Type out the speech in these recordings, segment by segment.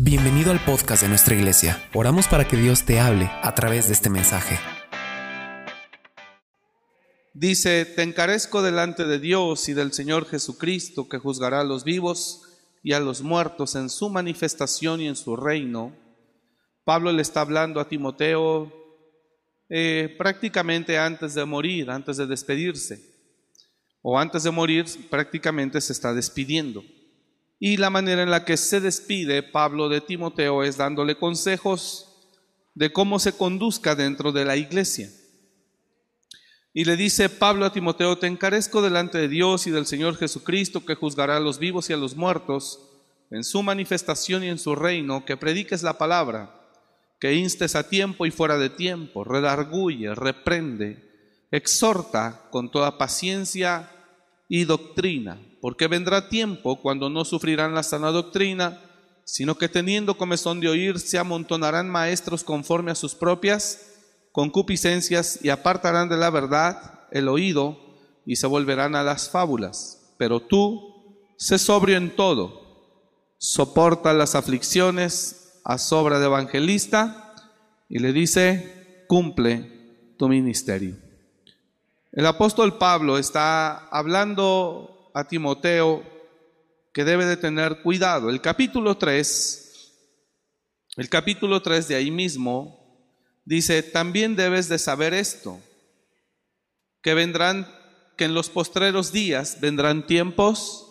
Bienvenido al podcast de nuestra iglesia. Oramos para que Dios te hable a través de este mensaje. Dice, te encarezco delante de Dios y del Señor Jesucristo, que juzgará a los vivos y a los muertos en su manifestación y en su reino. Pablo le está hablando a Timoteo eh, prácticamente antes de morir, antes de despedirse. O antes de morir prácticamente se está despidiendo. Y la manera en la que se despide Pablo de Timoteo es dándole consejos de cómo se conduzca dentro de la iglesia. Y le dice Pablo a Timoteo, te encarezco delante de Dios y del Señor Jesucristo, que juzgará a los vivos y a los muertos, en su manifestación y en su reino, que prediques la palabra, que instes a tiempo y fuera de tiempo, redarguye, reprende, exhorta con toda paciencia y doctrina porque vendrá tiempo cuando no sufrirán la sana doctrina, sino que teniendo comezón de oír, se amontonarán maestros conforme a sus propias concupiscencias y apartarán de la verdad el oído y se volverán a las fábulas. Pero tú, sé sobrio en todo, soporta las aflicciones a sobra de evangelista y le dice, cumple tu ministerio. El apóstol Pablo está hablando a Timoteo que debe de tener cuidado. El capítulo 3, el capítulo 3 de ahí mismo dice, también debes de saber esto, que vendrán, que en los postreros días vendrán tiempos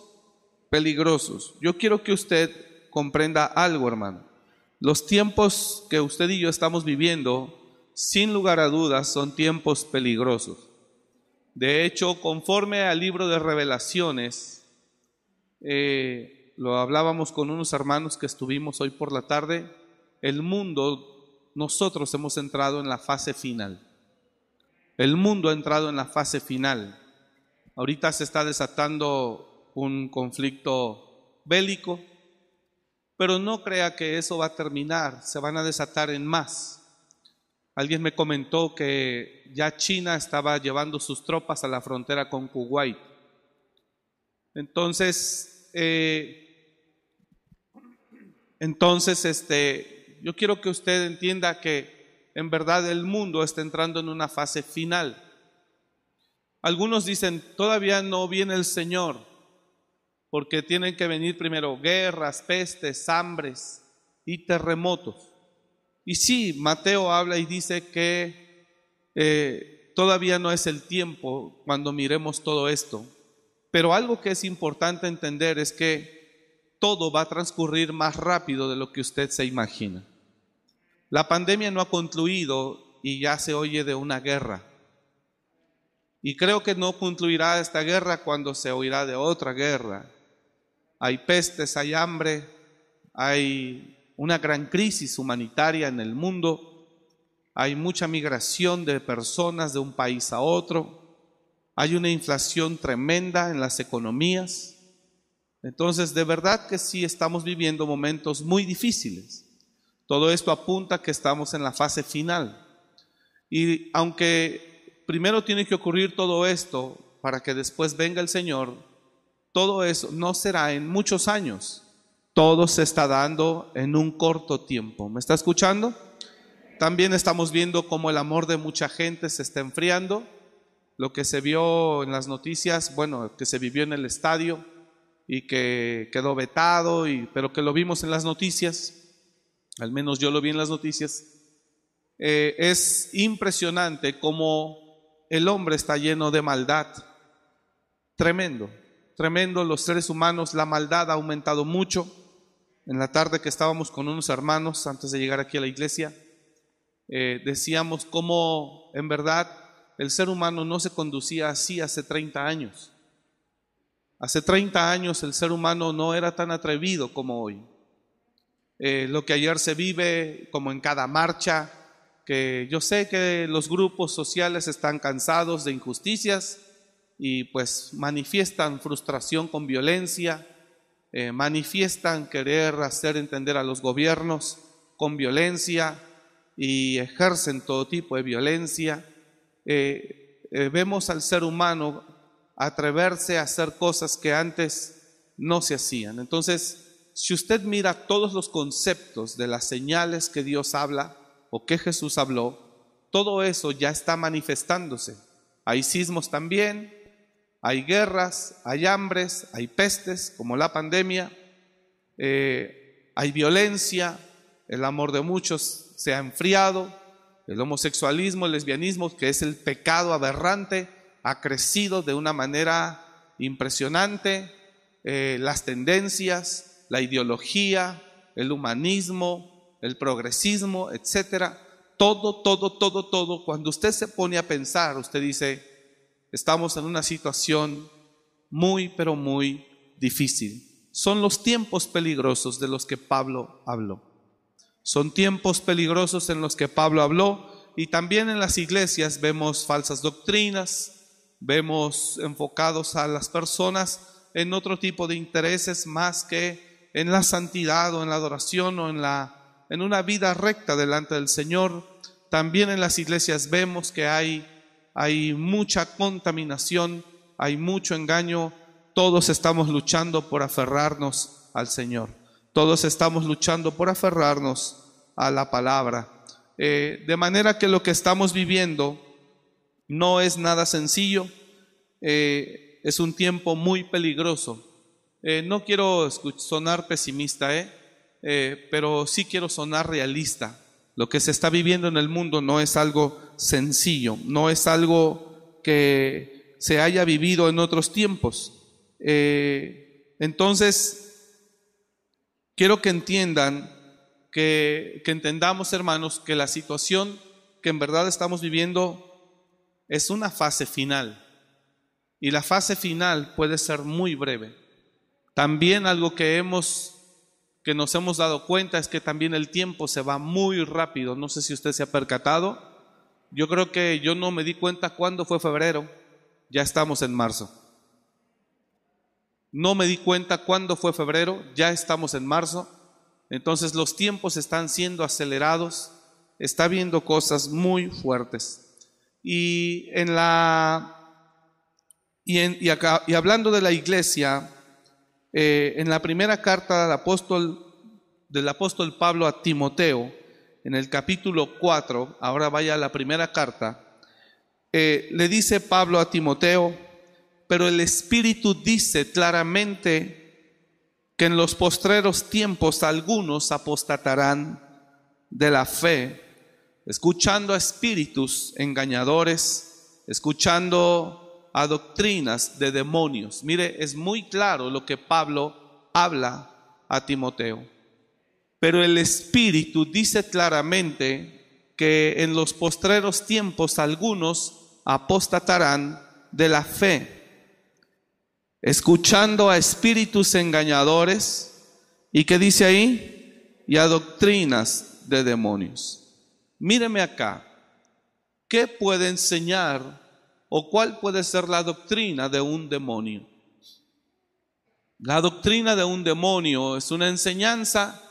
peligrosos. Yo quiero que usted comprenda algo, hermano. Los tiempos que usted y yo estamos viviendo, sin lugar a dudas, son tiempos peligrosos. De hecho, conforme al libro de revelaciones, eh, lo hablábamos con unos hermanos que estuvimos hoy por la tarde, el mundo, nosotros hemos entrado en la fase final. El mundo ha entrado en la fase final. Ahorita se está desatando un conflicto bélico, pero no crea que eso va a terminar, se van a desatar en más. Alguien me comentó que ya China estaba llevando sus tropas a la frontera con Kuwait. Entonces, eh, entonces, este, yo quiero que usted entienda que en verdad el mundo está entrando en una fase final. Algunos dicen, todavía no viene el Señor, porque tienen que venir primero guerras, pestes, hambres y terremotos. Y sí, Mateo habla y dice que eh, todavía no es el tiempo cuando miremos todo esto. Pero algo que es importante entender es que todo va a transcurrir más rápido de lo que usted se imagina. La pandemia no ha concluido y ya se oye de una guerra. Y creo que no concluirá esta guerra cuando se oirá de otra guerra. Hay pestes, hay hambre, hay una gran crisis humanitaria en el mundo, hay mucha migración de personas de un país a otro, hay una inflación tremenda en las economías. Entonces, de verdad que sí estamos viviendo momentos muy difíciles. Todo esto apunta que estamos en la fase final. Y aunque primero tiene que ocurrir todo esto para que después venga el Señor, todo eso no será en muchos años todo se está dando en un corto tiempo. ¿Me está escuchando? También estamos viendo cómo el amor de mucha gente se está enfriando. Lo que se vio en las noticias, bueno, que se vivió en el estadio y que quedó vetado, pero que lo vimos en las noticias, al menos yo lo vi en las noticias, eh, es impresionante cómo el hombre está lleno de maldad. Tremendo, tremendo. Los seres humanos, la maldad ha aumentado mucho en la tarde que estábamos con unos hermanos antes de llegar aquí a la iglesia, eh, decíamos cómo en verdad el ser humano no se conducía así hace 30 años. Hace 30 años el ser humano no era tan atrevido como hoy. Eh, lo que ayer se vive como en cada marcha, que yo sé que los grupos sociales están cansados de injusticias y pues manifiestan frustración con violencia, eh, manifiestan querer hacer entender a los gobiernos con violencia y ejercen todo tipo de violencia. Eh, eh, vemos al ser humano atreverse a hacer cosas que antes no se hacían. Entonces, si usted mira todos los conceptos de las señales que Dios habla o que Jesús habló, todo eso ya está manifestándose. Hay sismos también, hay guerras, hay hambres, hay pestes como la pandemia, eh, hay violencia, el amor de muchos se ha enfriado, el homosexualismo, el lesbianismo, que es el pecado aberrante, ha crecido de una manera impresionante, eh, las tendencias, la ideología, el humanismo, el progresismo, etcétera. Todo, todo, todo, todo. Cuando usted se pone a pensar, usted dice, estamos en una situación muy, pero muy difícil. Son los tiempos peligrosos de los que Pablo habló. Son tiempos peligrosos en los que Pablo habló y también en las iglesias vemos falsas doctrinas, vemos enfocados a las personas en otro tipo de intereses más que en la santidad o en la adoración o en, la, en una vida recta delante del Señor. También en las iglesias vemos que hay, hay mucha contaminación, hay mucho engaño. Todos estamos luchando por aferrarnos al Señor. Todos estamos luchando por aferrarnos a la palabra. Eh, de manera que lo que estamos viviendo no es nada sencillo, eh, es un tiempo muy peligroso. Eh, no quiero sonar pesimista, pero sí quiero sonar realista. Lo que se está viviendo en el mundo no es algo sencillo, no es algo que se haya vivido en otros tiempos. entonces, quiero que entiendan, que, que entendamos, hermanos, que la situación que en verdad estamos viviendo es una fase final. Y la fase final puede ser muy breve. También algo que hemos que nos hemos dado cuenta es que también el tiempo se va muy rápido. No sé si usted se ha percatado. Yo creo que yo no me di cuenta cuándo fue febrero. Ya estamos en marzo. No me di cuenta cuándo fue febrero. Ya estamos en marzo. Entonces los tiempos están siendo acelerados. Está habiendo cosas muy fuertes. Y en la y, y, acá, y hablando de la iglesia, eh, en la primera carta del apóstol, del apóstol Pablo a Timoteo, en el capítulo 4, ahora vaya a la primera carta, eh, le dice Pablo a Timoteo, pero el Espíritu dice claramente que en los postreros tiempos algunos apostatarán de la fe escuchando a espíritus engañadores, escuchando a doctrinas de demonios. Mire, es muy claro lo que Pablo habla a Timoteo. Pero el Espíritu dice claramente que en los postreros tiempos algunos apostatarán de la fe, escuchando a espíritus engañadores y que dice ahí, y a doctrinas de demonios. Míreme acá, ¿qué puede enseñar o cuál puede ser la doctrina de un demonio? La doctrina de un demonio es una enseñanza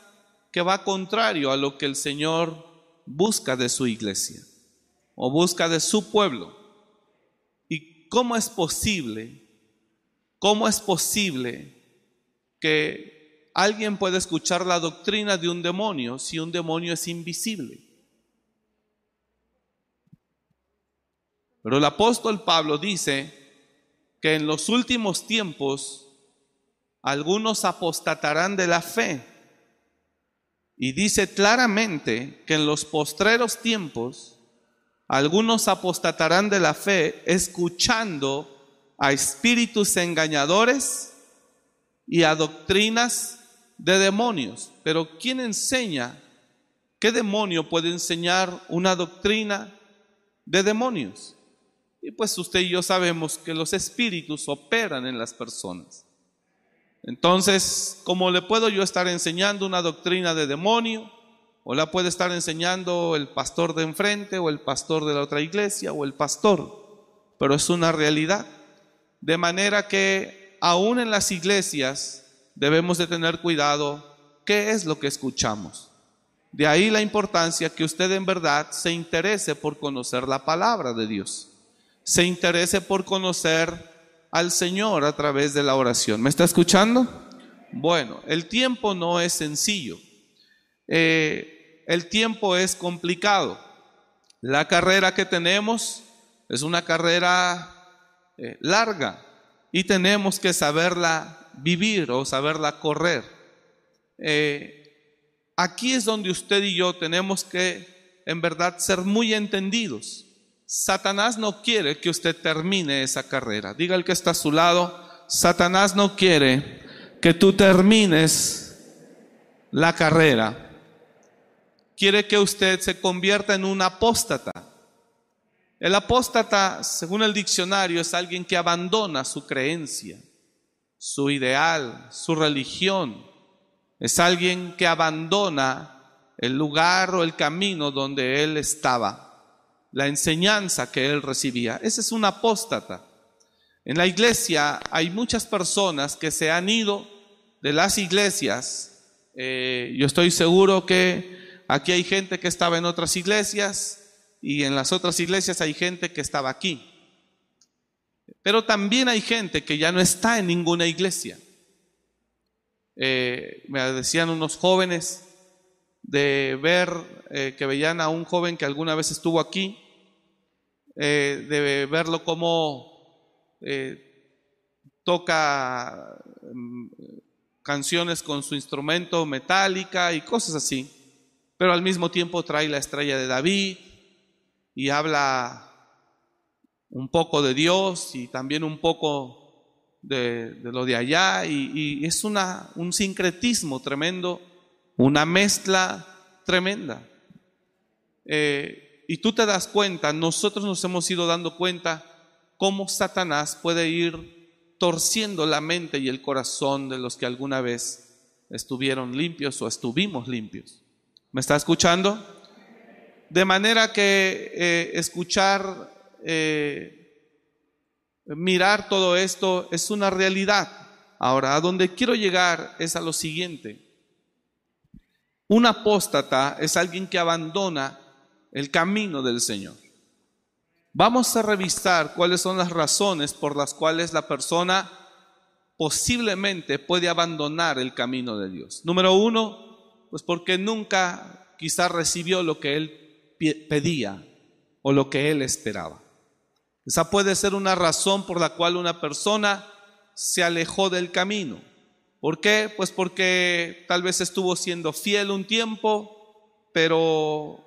va contrario a lo que el Señor busca de su iglesia o busca de su pueblo. ¿Y cómo es posible? ¿Cómo es posible que alguien pueda escuchar la doctrina de un demonio si un demonio es invisible? Pero el apóstol Pablo dice que en los últimos tiempos algunos apostatarán de la fe. Y dice claramente que en los postreros tiempos algunos apostatarán de la fe escuchando a espíritus engañadores y a doctrinas de demonios. Pero ¿quién enseña? ¿Qué demonio puede enseñar una doctrina de demonios? Y pues usted y yo sabemos que los espíritus operan en las personas. Entonces, ¿cómo le puedo yo estar enseñando una doctrina de demonio? O la puede estar enseñando el pastor de enfrente o el pastor de la otra iglesia o el pastor. Pero es una realidad. De manera que aún en las iglesias debemos de tener cuidado qué es lo que escuchamos. De ahí la importancia que usted en verdad se interese por conocer la palabra de Dios se interese por conocer al Señor a través de la oración. ¿Me está escuchando? Bueno, el tiempo no es sencillo. Eh, el tiempo es complicado. La carrera que tenemos es una carrera eh, larga y tenemos que saberla vivir o saberla correr. Eh, aquí es donde usted y yo tenemos que en verdad ser muy entendidos. Satanás no quiere que usted termine esa carrera. Diga el que está a su lado, Satanás no quiere que tú termines la carrera. Quiere que usted se convierta en un apóstata. El apóstata, según el diccionario, es alguien que abandona su creencia, su ideal, su religión. Es alguien que abandona el lugar o el camino donde él estaba, la enseñanza que él recibía. Ese es un apóstata. En la iglesia hay muchas personas que se han ido de las iglesias. Eh, yo estoy seguro que aquí hay gente que estaba en otras iglesias y en las otras iglesias hay gente que estaba aquí. Pero también hay gente que ya no está en ninguna iglesia. Eh, me decían unos jóvenes de ver eh, que veían a un joven que alguna vez estuvo aquí, de verlo como eh, toca mm, canciones con su instrumento metálica y cosas así, pero al mismo tiempo trae la estrella de David y habla un poco de Dios y también un poco de, lo de allá. Y, es una, un sincretismo tremendo, una mezcla tremenda. Eh, y tú te das cuenta, nosotros nos hemos ido dando cuenta cómo Satanás puede ir torciendo la mente y el corazón de los que alguna vez estuvieron limpios o estuvimos limpios. ¿Me está escuchando? De manera que eh, escuchar, eh, mirar todo esto es una realidad. Ahora, a donde quiero llegar es a lo siguiente. Un apóstata es alguien que abandona el camino del Señor. Vamos a revisar cuáles son las razones por las cuales la persona posiblemente puede abandonar el camino de Dios. Número uno, pues porque nunca quizás recibió lo que él pedía o lo que él esperaba. Esa puede ser una razón por la cual una persona se alejó del camino. ¿Por qué? Pues porque tal vez estuvo siendo fiel un tiempo, pero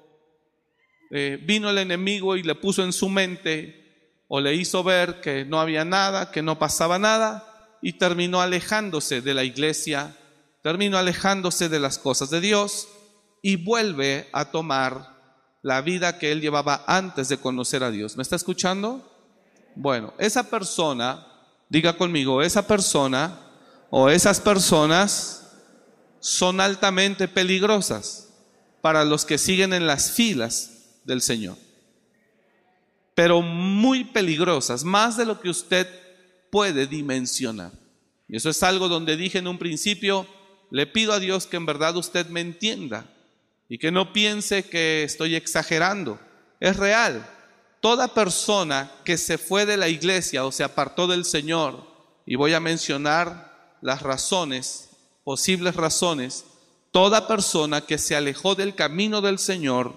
eh, vino el enemigo y le puso en su mente o le hizo ver que no había nada, que no pasaba nada y terminó alejándose de la iglesia, terminó alejándose de las cosas de Dios y vuelve a tomar la vida que él llevaba antes de conocer a Dios. ¿Me está escuchando? Bueno, esa persona, diga conmigo, esa persona o esas personas son altamente peligrosas para los que siguen en las filas del Señor. Pero muy peligrosas, más de lo que usted puede dimensionar. Y eso es algo donde dije en un principio, le pido a Dios que en verdad usted me entienda y que no piense que estoy exagerando. Es real. Toda persona que se fue de la iglesia o se apartó del Señor, y voy a mencionar las razones, posibles razones, toda persona que se alejó del camino del Señor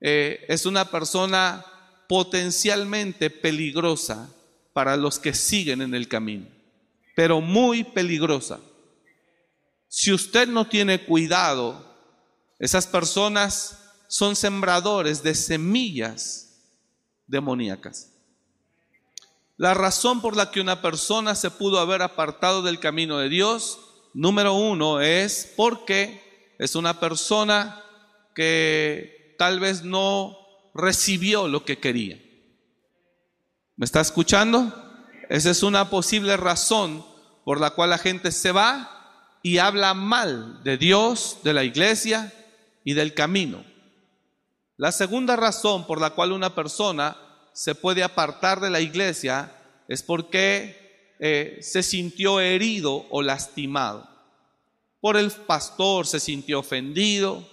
eh, es una persona potencialmente peligrosa para los que siguen en el camino, pero muy peligrosa. Si usted no tiene cuidado, esas personas son sembradores de semillas demoníacas. La razón por la que una persona se pudo haber apartado del camino de Dios, número uno, es porque es una persona que tal vez no recibió lo que quería. ¿Me está escuchando? Esa es una posible razón por la cual la gente se va y habla mal de Dios, de la iglesia y del camino. La segunda razón por la cual una persona se puede apartar de la iglesia es porque eh, se sintió herido o lastimado. Por el pastor se sintió ofendido,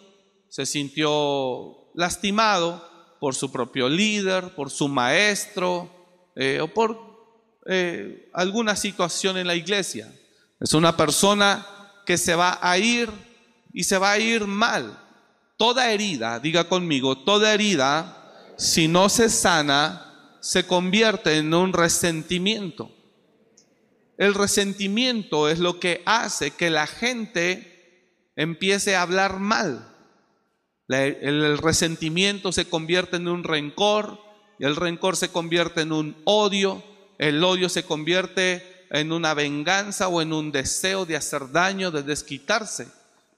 se sintió lastimado por su propio líder, por su maestro eh, o por eh, alguna situación en la iglesia. Es una persona que se va a ir y se va a ir mal. Toda herida, diga conmigo, toda herida, si no se sana, se convierte en un resentimiento. El resentimiento es lo que hace que la gente empiece a hablar mal. El resentimiento se convierte en un rencor, el rencor se convierte en un odio, el odio se convierte en una venganza o en un deseo de hacer daño, de desquitarse.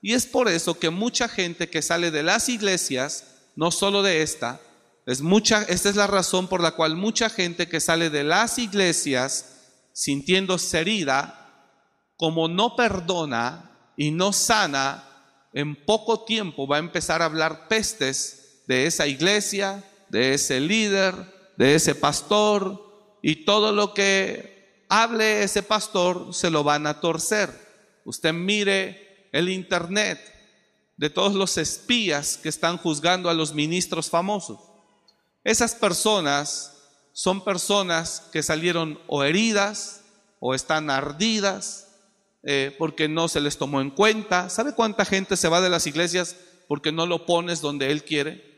Y es por eso que mucha gente que sale de las iglesias, no solo de esta, es mucha, esta es la razón por la cual mucha gente que sale de las iglesias sintiéndose herida, como no perdona y no sana, en poco tiempo va a empezar a hablar pestes de esa iglesia, de ese líder, de ese pastor, y todo lo que hable ese pastor se lo van a torcer. Usted mire el internet de todos los espías que están juzgando a los ministros famosos. Esas personas son personas que salieron o heridas o están ardidas eh, porque no se les tomó en cuenta. ¿Sabe cuánta gente se va de las iglesias porque no lo pones donde Él quiere?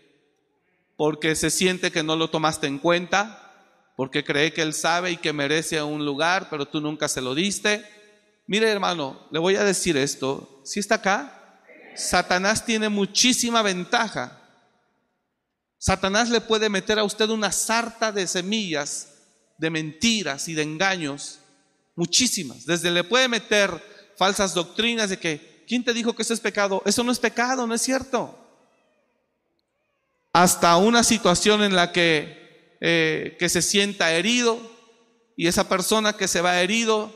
porque se siente que no lo tomaste en cuenta, porque cree que Él sabe y que merece un lugar, pero tú nunca se lo diste. Mire hermano, le voy a decir esto, si está acá, Satanás tiene muchísima ventaja. Satanás le puede meter a usted una sarta de semillas, de mentiras y de engaños, muchísimas. Desde le puede meter falsas doctrinas de que, ¿quién te dijo que eso es pecado? Eso no es pecado, no es cierto hasta una situación en la que, eh, que se sienta herido y esa persona que se va herido,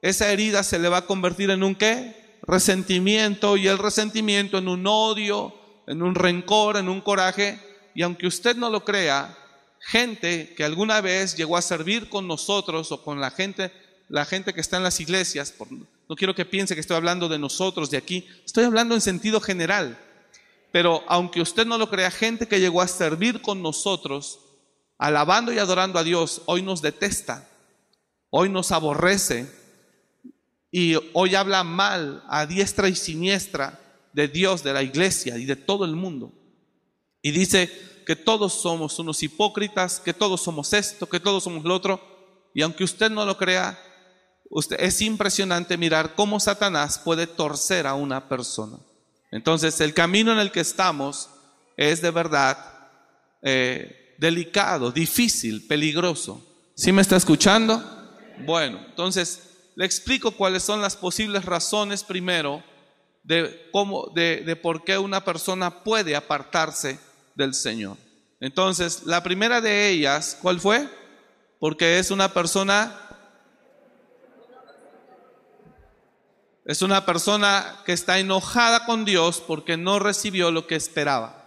esa herida se le va a convertir en un qué? Resentimiento y el resentimiento en un odio, en un rencor, en un coraje. Y aunque usted no lo crea, gente que alguna vez llegó a servir con nosotros o con la gente, la gente que está en las iglesias, no quiero que piense que estoy hablando de nosotros de aquí, estoy hablando en sentido general. Pero aunque usted no lo crea, gente que llegó a servir con nosotros, alabando y adorando a Dios, hoy nos detesta, hoy nos aborrece y hoy habla mal a diestra y siniestra de Dios, de la iglesia y de todo el mundo. Y dice que todos somos unos hipócritas, que todos somos esto, que todos somos lo otro. Y aunque usted no lo crea, es impresionante mirar cómo Satanás puede torcer a una persona. Entonces, el camino en el que estamos es de verdad eh, delicado, difícil, peligroso. ¿Sí me está escuchando? Bueno, entonces le explico cuáles son las posibles razones primero de cómo, de, de por qué una persona puede apartarse del Señor. Entonces, la primera de ellas, ¿cuál fue? Porque es una persona Es una persona que está enojada con Dios porque no recibió lo que esperaba.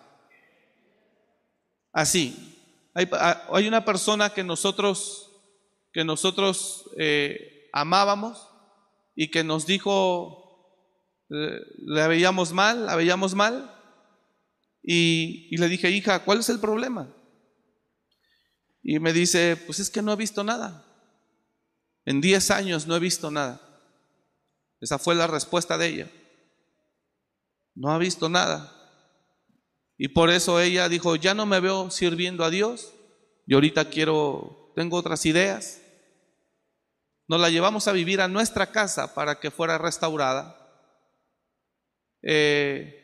Así, hay, una persona que nosotros, que nosotros eh, amábamos y que nos dijo, eh, la veíamos mal, la veíamos mal, y, le dije, hija, ¿cuál es el problema? Y me dice, pues es que no he visto nada. En 10 años no he visto nada. Esa fue la respuesta de ella. No ha visto nada. Y por eso ella dijo, ya no me veo sirviendo a Dios. Y ahorita quiero, tengo otras ideas. Nos la llevamos a vivir a nuestra casa para que fuera restaurada. Eh,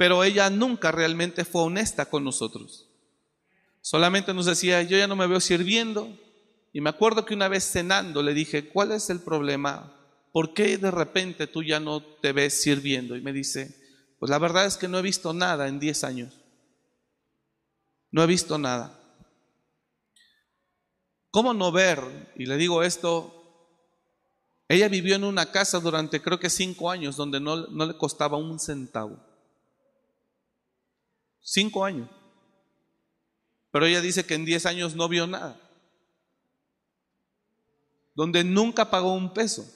pero ella nunca realmente fue honesta con nosotros. Solamente nos decía, yo ya no me veo sirviendo, y me acuerdo que una vez cenando le dije, ¿cuál es el problema? ¿Por qué de repente tú ya no te ves sirviendo? Y me dice, pues la verdad es que no he visto nada en 10 años. No he visto nada. ¿Cómo no ver? Y le digo esto, ella vivió en una casa durante creo que cinco años donde no, no le costaba un centavo. Cinco años. Pero ella dice que en 10 años no vio nada donde nunca pagó un peso.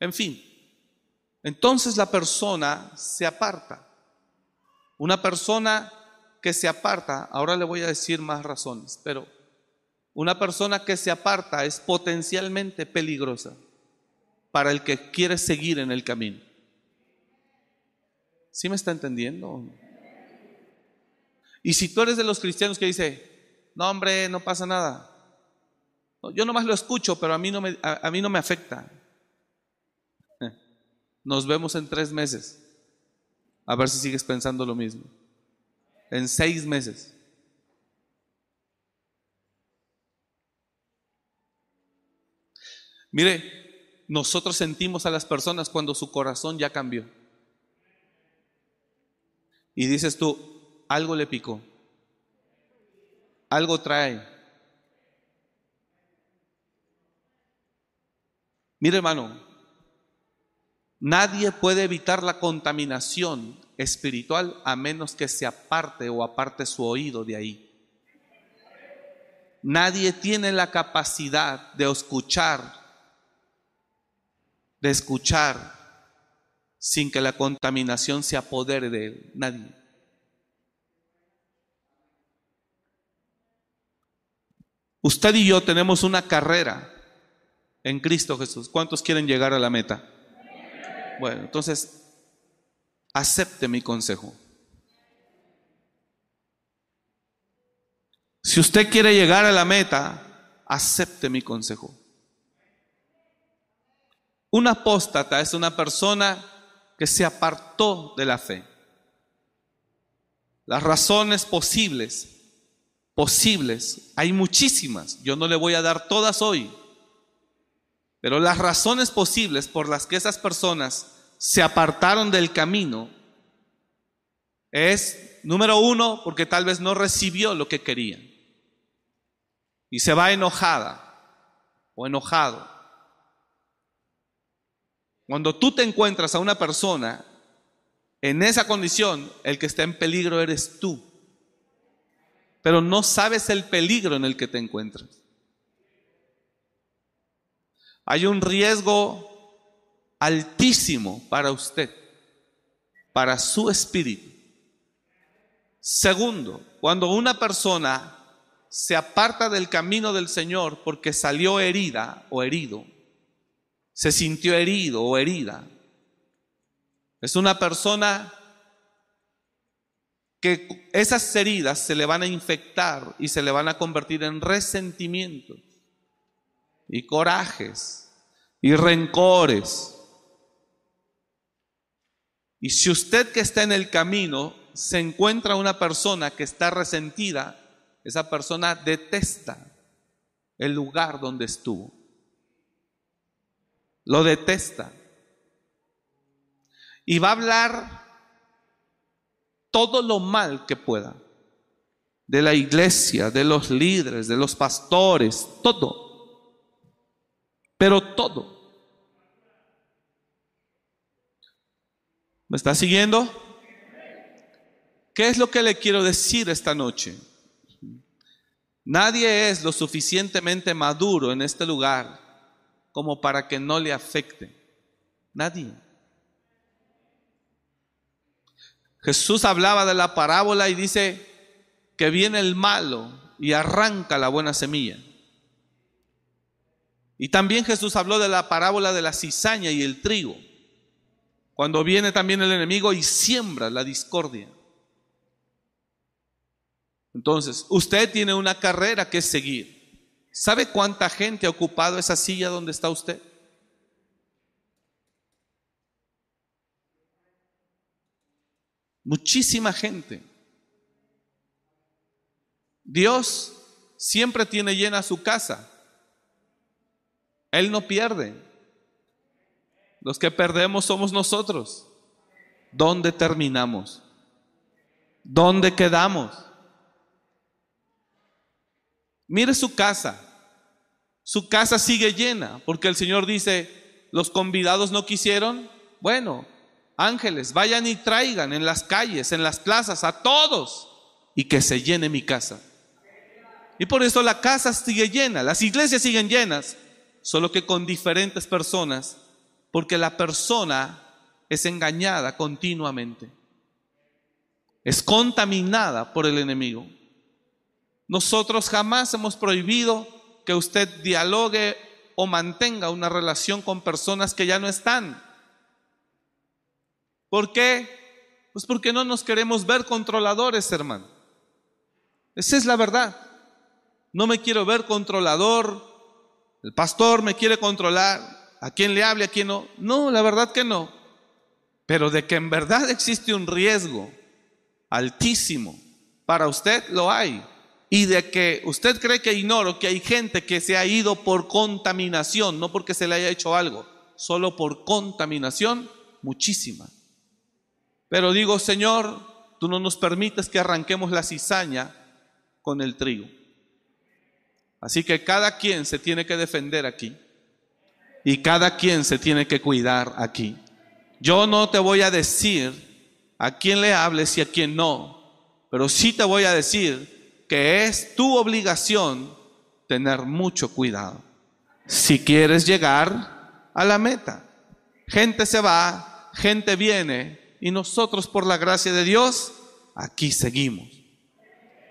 En fin, entonces la persona se aparta. Una persona que se aparta, ahora le voy a decir más razones, pero Una persona que se aparta es potencialmente peligrosa para el que quiere seguir en el camino. ¿Sí me está entendiendo? Y si tú eres de los cristianos que dice, no hombre, no pasa nada. Yo nomás lo escucho, pero a mí no me, a mí no me afecta. Nos vemos en tres meses. A ver si sigues pensando lo mismo. En seis meses. Mire, nosotros sentimos a las personas cuando su corazón ya cambió. Y dices tú, algo le picó. Algo trae. Mire hermano, nadie puede evitar la contaminación espiritual a menos que se aparte o aparte su oído de ahí. Nadie tiene la capacidad de escuchar de escuchar sin que la contaminación se apodere de. Nadie. Usted y yo tenemos una carrera en Cristo Jesús. ¿Cuántos quieren llegar a la meta? Bueno, entonces, acepte mi consejo. Si usted quiere llegar a la meta, acepte mi consejo. Un apóstata es una persona que se apartó de la fe. Las razones posibles, posibles, hay muchísimas. Yo no le voy a dar todas hoy. Pero las razones posibles por las que esas personas se apartaron del camino es, número uno, porque tal vez no recibió lo que quería. Y se va enojada o enojado. Cuando tú te encuentras a una persona en esa condición, el que está en peligro eres tú. Pero no sabes el peligro en el que te encuentras. Hay un riesgo altísimo para usted, para su espíritu. Segundo, cuando una persona se aparta del camino del Señor porque salió herida o herido, se sintió herido o herida. Es una persona que esas heridas se le van a infectar y se le van a convertir en resentimientos y corajes y rencores. Y si usted que está en el camino se encuentra una persona que está resentida, esa persona detesta el lugar donde estuvo lo detesta. Y va a hablar todo lo mal que pueda de la iglesia, de los líderes, de los pastores, todo. Pero todo. ¿Me está siguiendo? ¿Qué es lo que le quiero decir esta noche? Nadie es lo suficientemente maduro en este lugar como para que no le afecte. Nadie. Jesús hablaba de la parábola y dice que viene el malo y arranca la buena semilla. Y también Jesús habló de la parábola de la cizaña y el trigo, cuando viene también el enemigo y siembra la discordia. Entonces, usted tiene una carrera que seguir. ¿Sabe cuánta gente ha ocupado esa silla donde está usted? Muchísima gente. Dios siempre tiene llena su casa. Él no pierde. Los que perdemos somos nosotros. ¿Dónde terminamos? ¿Dónde quedamos? Mire su casa. Su casa sigue llena, porque el Señor dice, los convidados no quisieron. Bueno, ángeles, vayan y traigan en las calles, en las plazas, a todos, y que se llene mi casa. Y por eso la casa sigue llena, las iglesias siguen llenas, solo que con diferentes personas, porque la persona es engañada continuamente, es contaminada por el enemigo. Nosotros jamás hemos prohibido que usted dialogue o mantenga una relación con personas que ya no están. ¿Por qué? Pues porque no nos queremos ver controladores, hermano. Esa es la verdad. No me quiero ver controlador. El pastor me quiere controlar. A quién le hable, a quién no. No, la verdad que no. Pero de que en verdad existe un riesgo altísimo para usted, lo hay. Y de que usted cree que ignoro que hay gente que se ha ido por contaminación, no porque se le haya hecho algo, solo por contaminación, muchísima. Pero digo, Señor, tú no nos permites que arranquemos la cizaña con el trigo. Así que cada quien se tiene que defender aquí y cada quien se tiene que cuidar aquí. Yo no te voy a decir a quién le hables y a quién no, pero sí te voy a decir que es tu obligación tener mucho cuidado. Si quieres llegar a la meta, gente se va, gente viene y nosotros por la gracia de Dios aquí seguimos.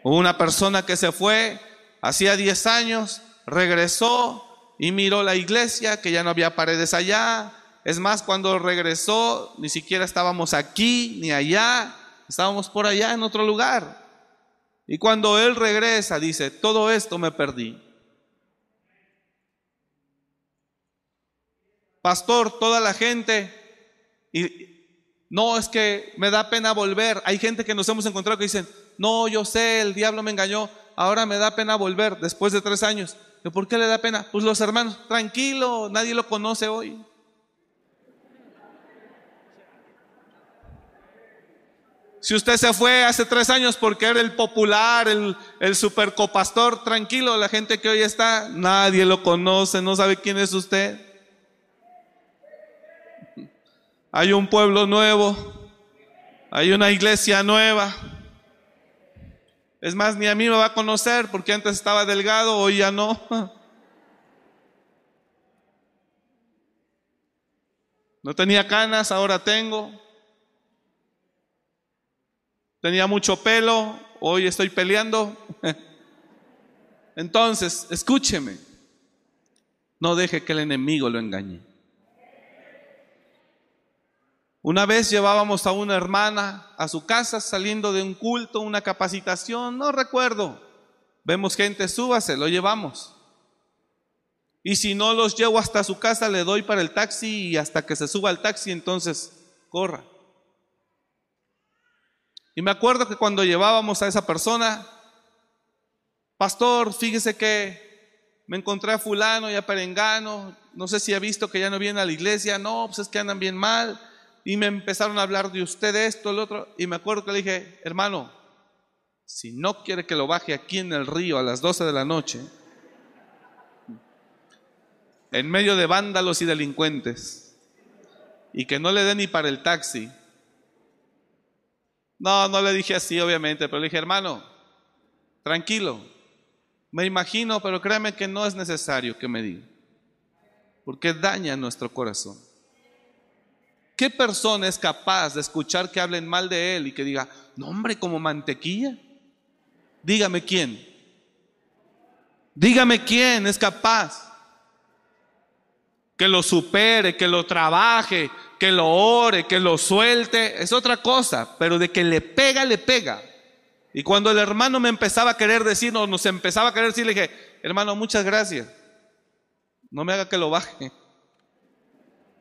Una persona que se fue hacía 10 años, regresó y miró la iglesia, que ya no había paredes allá. Es más, cuando regresó, ni siquiera estábamos aquí ni allá, estábamos por allá en otro lugar. Y cuando él regresa, dice, todo esto me perdí. Pastor, toda la gente, y no es que me da pena volver. Hay gente que nos hemos encontrado que dicen, no, yo sé, el diablo me engañó, ahora me da pena volver después de tres años. ¿Por qué le da pena? Pues los hermanos, tranquilo, nadie lo conoce hoy. Si usted se fue hace tres años porque era el popular, el, el supercopastor, tranquilo, la gente que hoy está, nadie lo conoce, no sabe quién es usted. Hay un pueblo nuevo, hay una iglesia nueva. Es más, ni a mí me va a conocer porque antes estaba delgado, hoy ya no. No tenía canas, ahora tengo. Tenía mucho pelo, hoy estoy peleando. Entonces, escúcheme. No deje que el enemigo lo engañe. Una vez llevábamos a una hermana a su casa saliendo de un culto, una capacitación, no recuerdo. Vemos gente, súbase, lo llevamos. Y si no los llevo hasta su casa, le doy para el taxi y hasta que se suba el taxi, entonces corra. Y me acuerdo que cuando llevábamos a esa persona, pastor, fíjese que me encontré a fulano y a perengano, no sé si ha visto que ya no viene a la iglesia, no, pues es que andan bien mal y me empezaron a hablar de usted esto, el otro, y me acuerdo que le dije, hermano, si no quiere que lo baje aquí en el río a las 12 de la noche, en medio de vándalos y delincuentes, y que no le dé ni para el taxi. No, no le dije así, obviamente, pero le dije, hermano, tranquilo, me imagino, pero créame que no es necesario que me diga, porque daña nuestro corazón. ¿Qué persona es capaz de escuchar que hablen mal de él y que diga, no hombre, como mantequilla? Dígame quién. Dígame quién es capaz. Que lo supere, que lo trabaje, que lo ore, que lo suelte, es otra cosa, pero de que le pega, le pega. Y cuando el hermano me empezaba a querer decir, no, nos empezaba a querer decir, le dije, hermano, muchas gracias. No me haga que lo baje.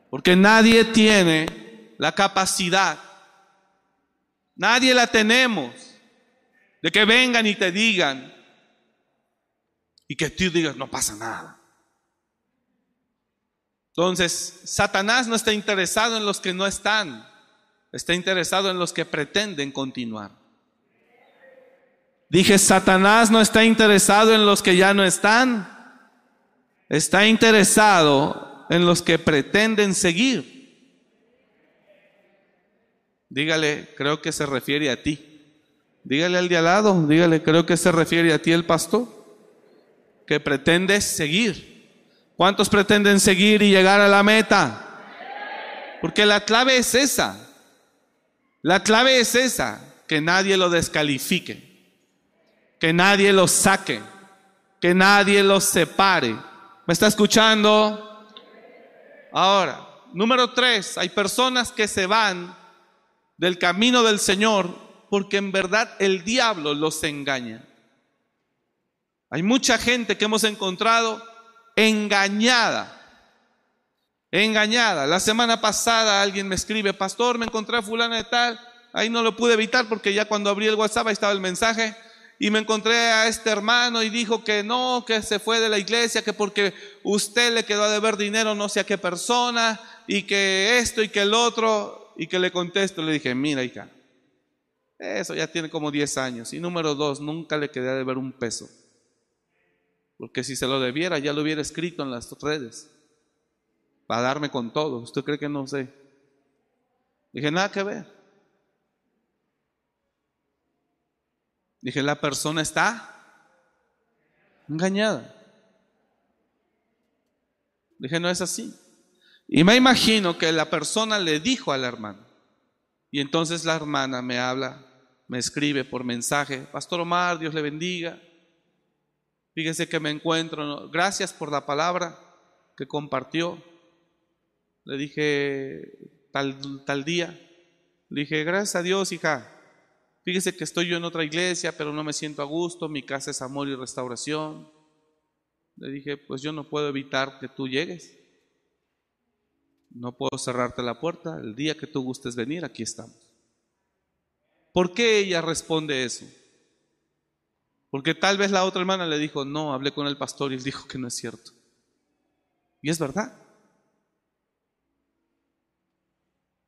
Porque nadie tiene la capacidad, nadie la tenemos, de que vengan y te digan y que tú digas, no pasa nada. Entonces, Satanás no está interesado en los que no están, está interesado en los que pretenden continuar. Dije, Satanás no está interesado en los que ya no están, está interesado en los que pretenden seguir. Dígale, creo que se refiere a ti. Dígale al de al lado, dígale, creo que se refiere a ti el pastor, que pretendes seguir. ¿Cuántos pretenden seguir y llegar a la meta? Porque la clave es esa. La clave es esa, que nadie lo descalifique. que nadie los saque, que nadie los separe. ¿Me está escuchando? Ahora, número tres, hay personas que se van del camino del Señor porque en verdad el diablo los engaña. Hay mucha gente que hemos encontrado engañada. Engañada. La semana pasada alguien me escribe, pastor, me encontré a fulana de tal. Ahí no lo pude evitar porque ya cuando abrí el WhatsApp ahí estaba el mensaje. Y me encontré a este hermano y dijo que no, que se fue de la iglesia, que porque usted le quedó a deber dinero no sé a qué persona, y que esto y que el otro, y que le contesto, le dije, mira hija, eso ya tiene como 10 años. Y número dos, nunca le quedé a deber un peso. Porque si se lo debiera, ya lo hubiera escrito en las redes. Para darme con todo. ¿Usted cree que no sé? Dije, nada que ver. Dije, la persona está engañada. Dije, no es así. Y me imagino que la persona le dijo a la hermana. Y entonces la hermana me habla, me escribe por mensaje, Pastor Omar, Dios le bendiga. Fíjese que me encuentro, gracias por la palabra que compartió. Le dije tal, tal día, le dije, gracias a Dios, hija. Fíjese que estoy yo en otra iglesia, pero no me siento a gusto, mi casa es amor y restauración. Le dije, pues yo no puedo evitar que tú llegues. No puedo cerrarte la puerta. El día que tú gustes venir, aquí estamos. ¿Por qué ella responde eso? Porque tal vez la otra hermana le dijo, no, hablé con el pastor y él dijo que no es cierto. Y es verdad.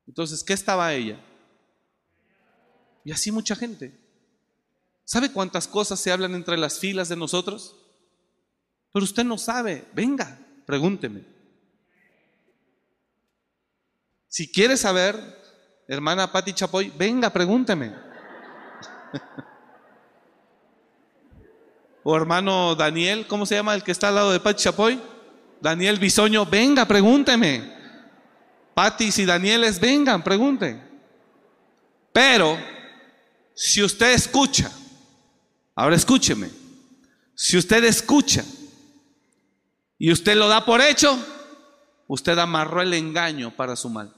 Entonces, ¿qué estaba ella? Y así mucha gente. ¿Sabe cuántas cosas se hablan entre las filas de nosotros? Pero usted no sabe. Venga, pregúnteme. Si quiere saber, hermana Patti Chapoy, venga, pregúnteme. O hermano Daniel, ¿cómo se llama el que está al lado de Pati Chapoy? Daniel Bisoño, venga, pregúnteme. Pati y Danieles, vengan, pregunten. Pero, si usted escucha, ahora escúcheme, si usted escucha y usted lo da por hecho, usted amarró el engaño para su mal.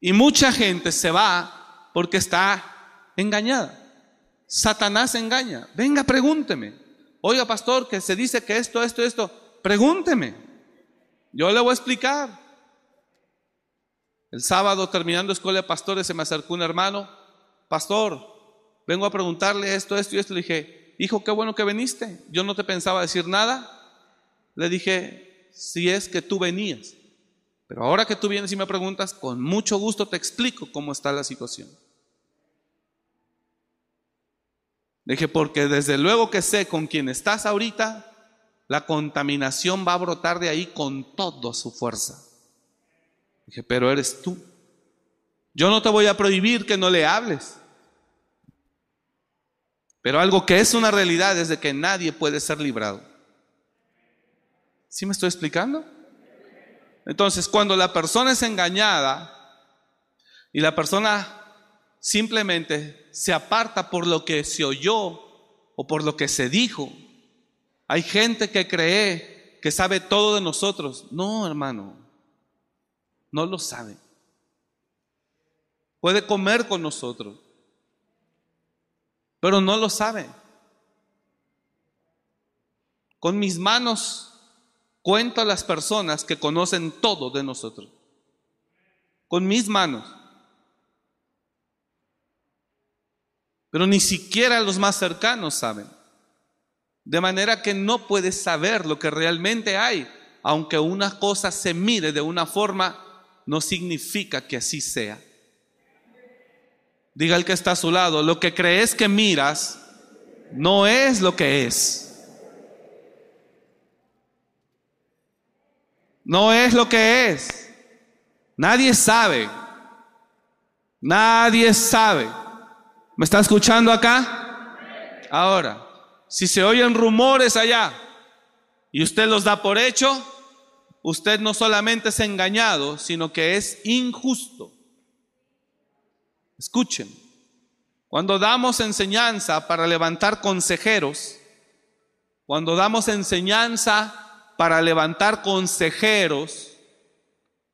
Y mucha gente se va porque está engañada. Satanás engaña. Venga, pregúnteme. Oiga, pastor, que se dice que esto, esto, esto. Pregúnteme. Yo le voy a explicar. El sábado, terminando escuela de pastores, se me acercó un hermano. Pastor, vengo a preguntarle esto, esto y esto. Le dije, hijo, qué bueno que viniste. Yo no te pensaba decir nada. Le dije, si es que tú venías. Pero ahora que tú vienes y me preguntas, con mucho gusto te explico cómo está la situación. Dije, porque desde luego que sé con quién estás ahorita, la contaminación va a brotar de ahí con toda su fuerza. Dije, pero eres tú. Yo no te voy a prohibir que no le hables. Pero algo que es una realidad es de que nadie puede ser librado. ¿Sí me estoy explicando? Entonces, cuando la persona es engañada y la persona simplemente se aparta por lo que se oyó o por lo que se dijo. Hay gente que cree que sabe todo de nosotros. No, hermano, no lo sabe. Puede comer con nosotros, pero no lo sabe. Con mis manos cuento a las personas que conocen todo de nosotros. Con mis manos. Pero ni siquiera los más cercanos saben. De manera que no puedes saber lo que realmente hay, aunque una cosa se mire de una forma, no significa que así sea. Diga el que está a su lado, lo que crees que miras no es lo que es. No es lo que es. Nadie sabe. Nadie sabe. ¿Me está escuchando acá? Ahora, si se oyen rumores allá y usted los da por hecho, usted no solamente es engañado, sino que es injusto. Escuchen, cuando damos enseñanza para levantar consejeros, cuando damos enseñanza para levantar consejeros,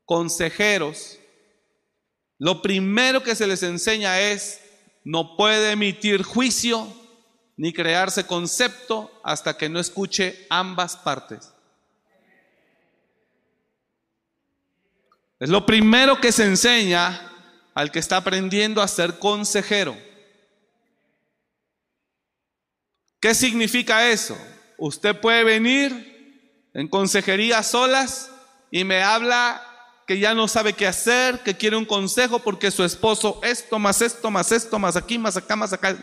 consejeros, lo primero que se les enseña es, no puede emitir juicio ni crearse concepto hasta que no escuche ambas partes. Es lo primero que se enseña al que está aprendiendo a ser consejero. ¿Qué significa eso? Usted puede venir en consejería solas y me habla que ya no sabe qué hacer, que quiere un consejo porque su esposo esto, más esto, más esto, más aquí, más acá, más acá.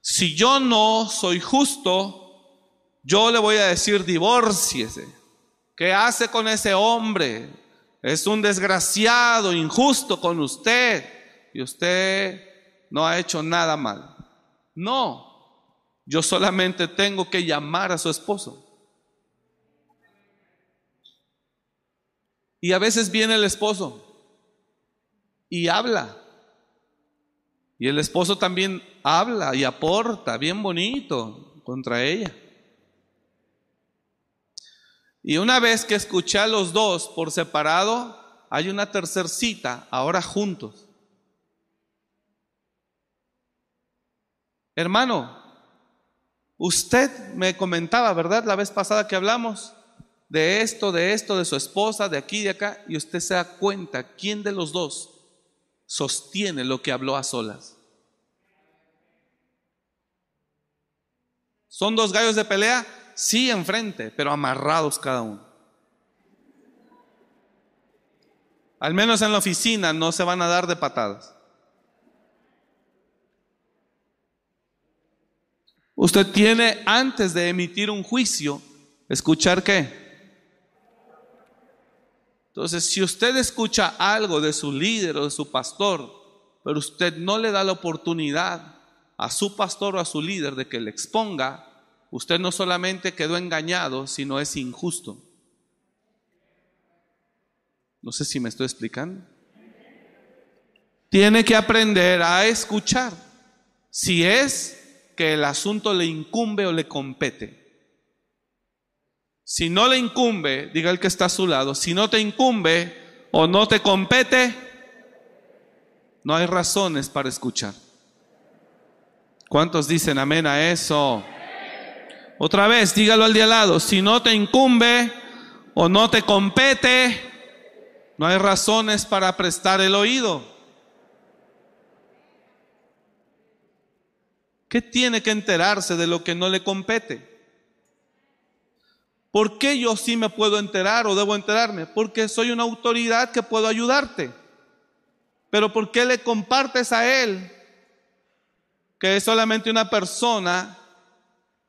Si yo no soy justo, yo le voy a decir divórciese. ¿Qué hace con ese hombre? Es un desgraciado, injusto con usted. Y usted no ha hecho nada mal. No, yo solamente tengo que llamar a su esposo. Y a veces viene el esposo y habla. Y el esposo también habla y aporta bien bonito contra ella. Y una vez que escuché a los dos por separado, hay una tercer cita, ahora juntos. Hermano, usted me comentaba, ¿verdad? La vez pasada que hablamos, de esto, de esto, de su esposa, de aquí, de acá, y usted se da cuenta quién de los dos sostiene lo que habló a solas. ¿Son dos gallos de pelea? Sí, enfrente, pero amarrados cada uno. Al menos en la oficina no se van a dar de patadas. Usted tiene antes de emitir un juicio, escuchar qué? Entonces, si usted escucha algo de su líder o de su pastor, pero usted no le da la oportunidad a su pastor o a su líder de que le exponga, usted no solamente quedó engañado, sino es injusto. No sé si me estoy explicando. Tiene que aprender a escuchar si es que el asunto le incumbe o le compete. Si no le incumbe, diga el que está a su lado, si no te incumbe o no te compete, no hay razones para escuchar. ¿Cuántos dicen amén a eso? Otra vez, dígalo al de al lado, si no te incumbe o no te compete, no hay razones para prestar el oído. ¿Qué tiene que enterarse de lo que no le compete? ¿Por qué yo sí me puedo enterar o debo enterarme? Porque soy una autoridad que puedo ayudarte. Pero ¿por qué le compartes a él que es solamente una persona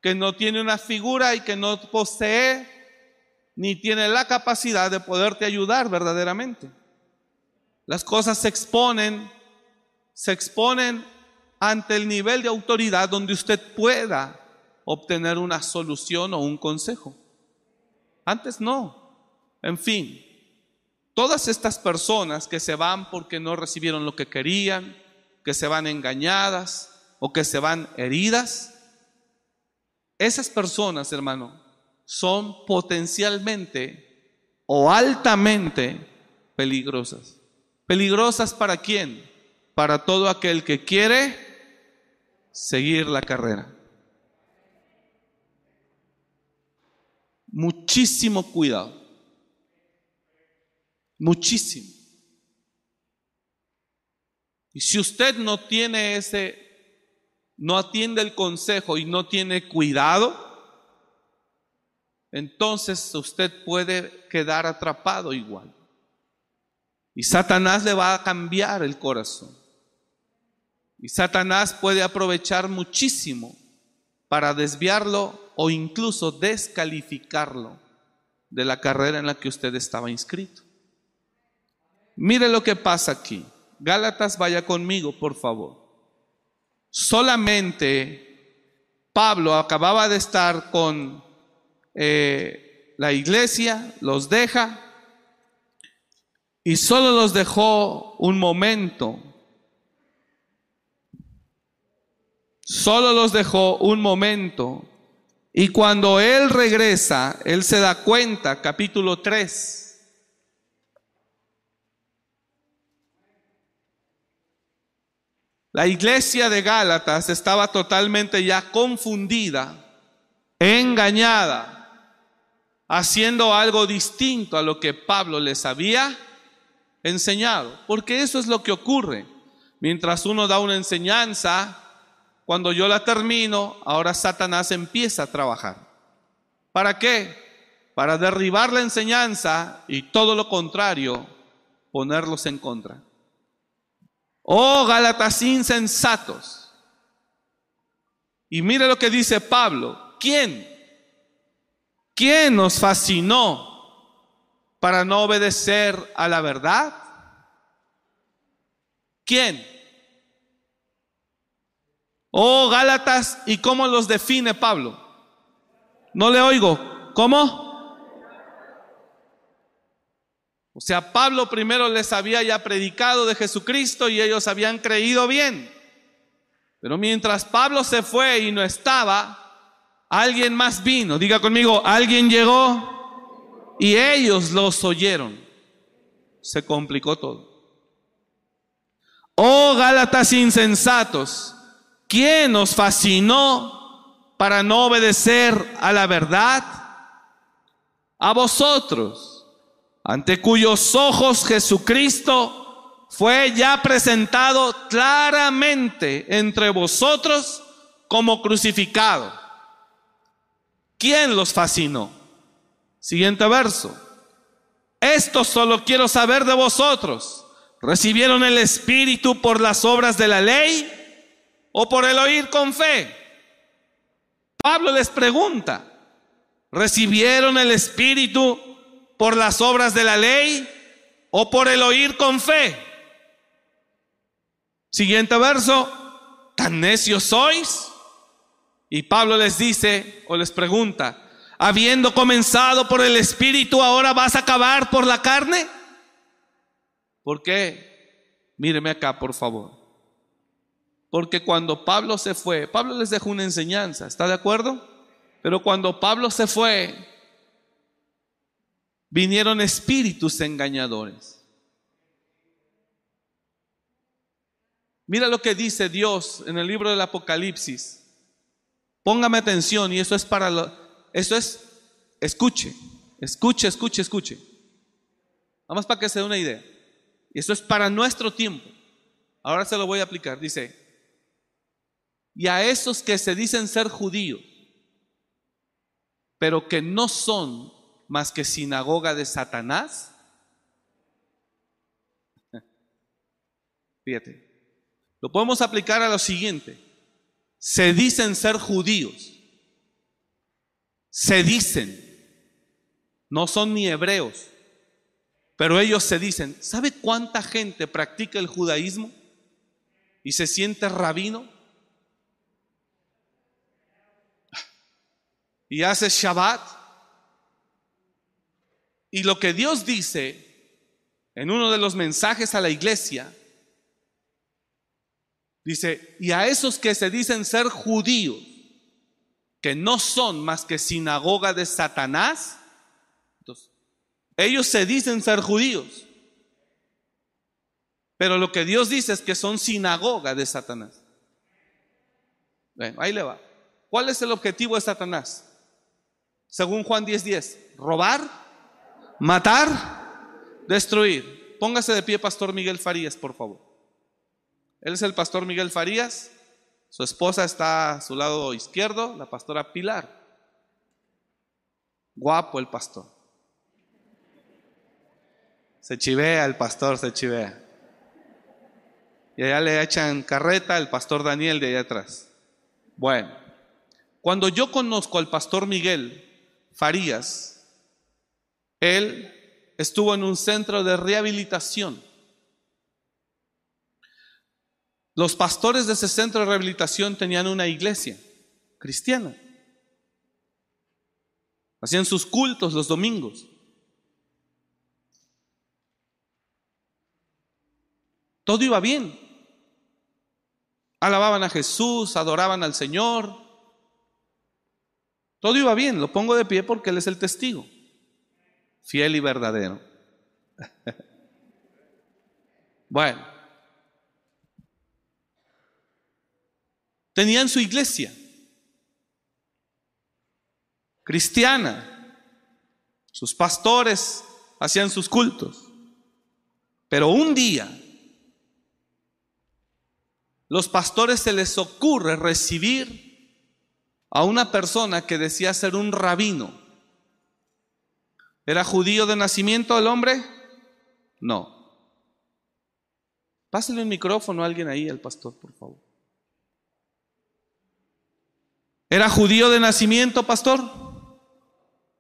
que no tiene una figura y que no posee ni tiene la capacidad de poderte ayudar verdaderamente? Las cosas se exponen, se exponen ante el nivel de autoridad donde usted pueda obtener una solución o un consejo. Antes no. En fin, todas estas personas que se van porque no recibieron lo que querían, que se van engañadas o que se van heridas, esas personas, hermano, son potencialmente o altamente peligrosas. ¿Peligrosas para quién? Para todo aquel que quiere seguir la carrera. Muchísimo cuidado. Muchísimo. Y si usted no tiene ese, no atiende el consejo y no tiene cuidado, entonces usted puede quedar atrapado igual. Y Satanás le va a cambiar el corazón. Y Satanás puede aprovechar muchísimo para desviarlo o incluso descalificarlo de la carrera en la que usted estaba inscrito. Mire lo que pasa aquí. Gálatas, vaya conmigo, por favor. Solamente Pablo acababa de estar con eh, la iglesia, los deja y solo los dejó un momento Solo los dejó un momento. Y cuando Él regresa, Él se da cuenta, capítulo 3. La iglesia de Gálatas estaba totalmente ya confundida, engañada, haciendo algo distinto a lo que Pablo les había enseñado. Porque eso es lo que ocurre. Mientras uno da una enseñanza, cuando yo la termino, ahora Satanás empieza a trabajar. ¿Para qué? Para derribar la enseñanza y todo lo contrario, ponerlos en contra. Oh Gálatas insensatos. Y mire lo que dice Pablo. ¿Quién? ¿Quién nos fascinó para no obedecer a la verdad? ¿Quién? Oh, Gálatas, ¿y cómo los define Pablo? No le oigo. ¿Cómo? O sea, Pablo primero les había ya predicado de Jesucristo y ellos habían creído bien. Pero mientras Pablo se fue y no estaba, alguien más vino. Diga conmigo, alguien llegó y ellos los oyeron. Se complicó todo. Oh Gálatas insensatos, ¿Quién nos fascinó para no obedecer a la verdad? A vosotros, ante cuyos ojos Jesucristo fue ya presentado claramente entre vosotros como crucificado. ¿Quién los fascinó? Siguiente verso. Esto solo quiero saber de vosotros. ¿Recibieron el Espíritu por las obras de la ley? O por el oír con fe? Pablo les pregunta, ¿recibieron el Espíritu por las obras de la ley o por el oír con fe? Siguiente verso, ¿tan necios sois? Y Pablo les dice o les pregunta, habiendo comenzado por el Espíritu, ahora vas a acabar por la carne? ¿Por qué? Míreme acá, por favor. Porque cuando Pablo se fue, Pablo les dejó una enseñanza, ¿está de acuerdo? Pero cuando Pablo se fue, vinieron espíritus engañadores. Mira lo que dice Dios en el libro del Apocalipsis. Póngame atención y eso es para lo, eso es escuche, escuche, escuche, escuche. Vamos para que se dé una idea. Eso es para nuestro tiempo. Ahora se lo voy a aplicar. Dice, y a esos que se dicen ser judíos, pero que no son más que sinagoga de Satanás. Fíjate, lo podemos aplicar a lo siguiente. Se dicen ser judíos, se dicen, no son ni hebreos, pero ellos se dicen, ¿sabe cuánta gente practica el judaísmo y se siente rabino? Y hace Shabbat. Y lo que Dios dice en uno de los mensajes a la iglesia, dice, y a esos que se dicen ser judíos, que no son más que sinagoga de Satanás, ellos se dicen ser judíos, pero lo que Dios dice es que son sinagoga de Satanás. Bueno, ahí le va. ¿Cuál es el objetivo de Satanás? Según Juan 10:10, 10, robar, matar, destruir. Póngase de pie, Pastor Miguel Farías, por favor. Él es el Pastor Miguel Farías. Su esposa está a su lado izquierdo, la pastora Pilar. Guapo el pastor. Se chivea el pastor, se chivea. Y allá le echan carreta el pastor Daniel de allá atrás. Bueno, cuando yo conozco al pastor Miguel, Farías, él estuvo en un centro de rehabilitación. Los pastores de ese centro de rehabilitación tenían una iglesia cristiana. Hacían sus cultos los domingos. Todo iba bien. Alababan a Jesús, adoraban al Señor. Todo iba bien, lo pongo de pie porque Él es el testigo, fiel y verdadero. bueno, tenían su iglesia cristiana, sus pastores hacían sus cultos, pero un día los pastores se les ocurre recibir a una persona que decía ser un rabino. ¿Era judío de nacimiento el hombre? No. Pásale un micrófono a alguien ahí, al pastor, por favor. ¿Era judío de nacimiento, pastor?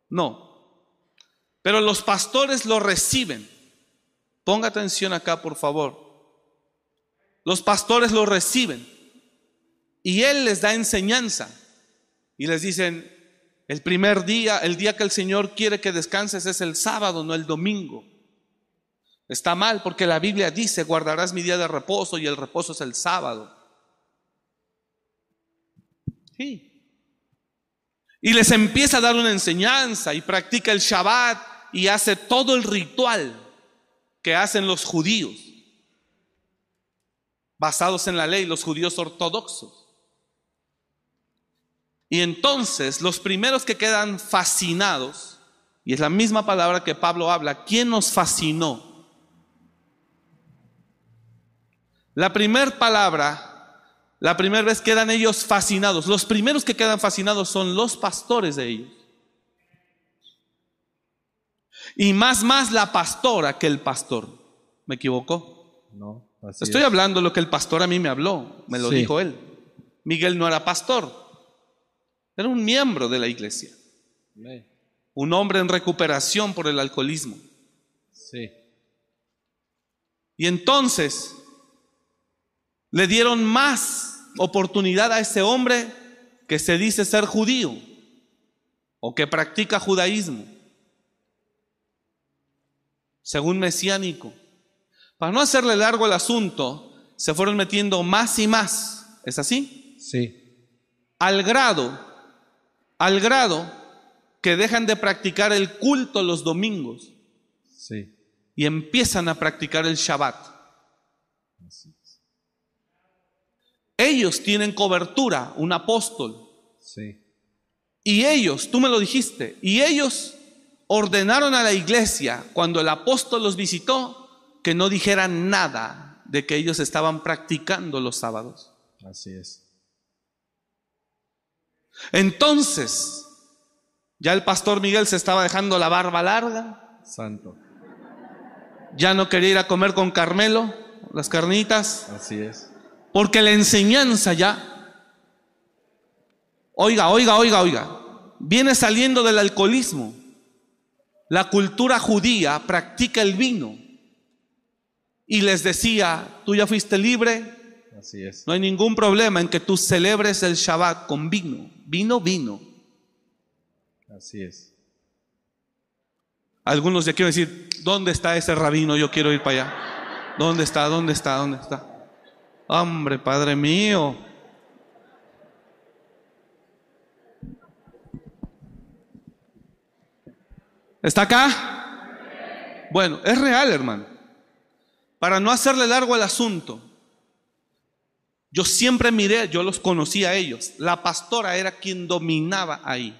No. Pero los pastores lo reciben. Ponga atención acá, por favor. Los pastores lo reciben y Él les da enseñanza y les dicen, el primer día, el día que el Señor quiere que descanses es el sábado, no el domingo. Está mal porque la Biblia dice, guardarás mi día de reposo y el reposo es el sábado. Sí. Y les empieza a dar una enseñanza y practica el Shabbat y hace todo el ritual que hacen los judíos basados en la ley, los judíos ortodoxos. Y entonces los primeros que quedan fascinados, y es la misma palabra que Pablo habla, ¿quién nos fascinó? La primera palabra, la primera vez quedan ellos fascinados. Los primeros que quedan fascinados son los pastores de ellos. Y más, más la pastora que el pastor. ¿Me equivocó? No. Estoy hablando lo que el pastor a mí me habló, me lo dijo él. Miguel no era pastor, era un miembro de la iglesia. Un hombre en recuperación por el alcoholismo. Sí. Y entonces le dieron más oportunidad a ese hombre que se dice ser judío o que practica judaísmo, según mesiánico. Para no hacerle largo el asunto, se fueron metiendo más y más. ¿Es así? Sí. Al grado, al grado que dejan de practicar el culto los domingos. Sí. Y empiezan a practicar el Shabbat. Ellos tienen cobertura, un apóstol. Sí. Y ellos, tú me lo dijiste, y ellos ordenaron a la iglesia cuando el apóstol los visitó que no dijeran nada de que ellos estaban practicando los sábados. Así es. Entonces, ya el pastor Miguel se estaba dejando la barba larga. Santo. Ya no quería ir a comer con Carmelo, las carnitas. Así es. Porque la enseñanza ya, oiga, oiga, oiga, oiga, viene saliendo del alcoholismo. La cultura judía practica el vino y les decía, tú ya fuiste libre, Así es. no hay ningún problema en que tú celebres el Shabbat con vino, vino, vino. Así es. Algunos ya quieren decir, ¿dónde está ese rabino? Yo quiero ir para allá. ¿Dónde está? ¿Dónde está? ¿Dónde está? Hombre, Padre mío. ¿Está acá? Bueno, es real, hermano. Para no hacerle largo el asunto, yo siempre miré, yo los conocía a ellos. La pastora era quien dominaba ahí.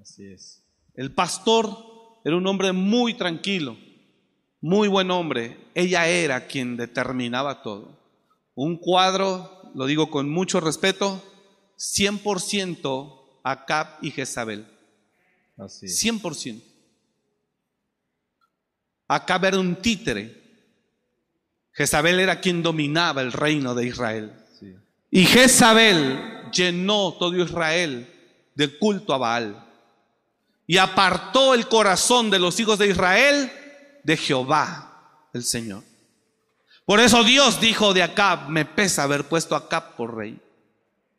Así es. El pastor era un hombre muy tranquilo, muy buen hombre. Ella era quien determinaba todo. Un cuadro, lo digo con mucho respeto, 100% Acab y Jezabel. Así es. 100%. Acab era un títere. Jezabel era quien dominaba el reino de Israel. Y Jezabel llenó todo Israel del culto a Baal. Y apartó el corazón de los hijos de Israel de Jehová, el Señor. Por eso Dios dijo de Acab, me pesa haber puesto a Acab por rey.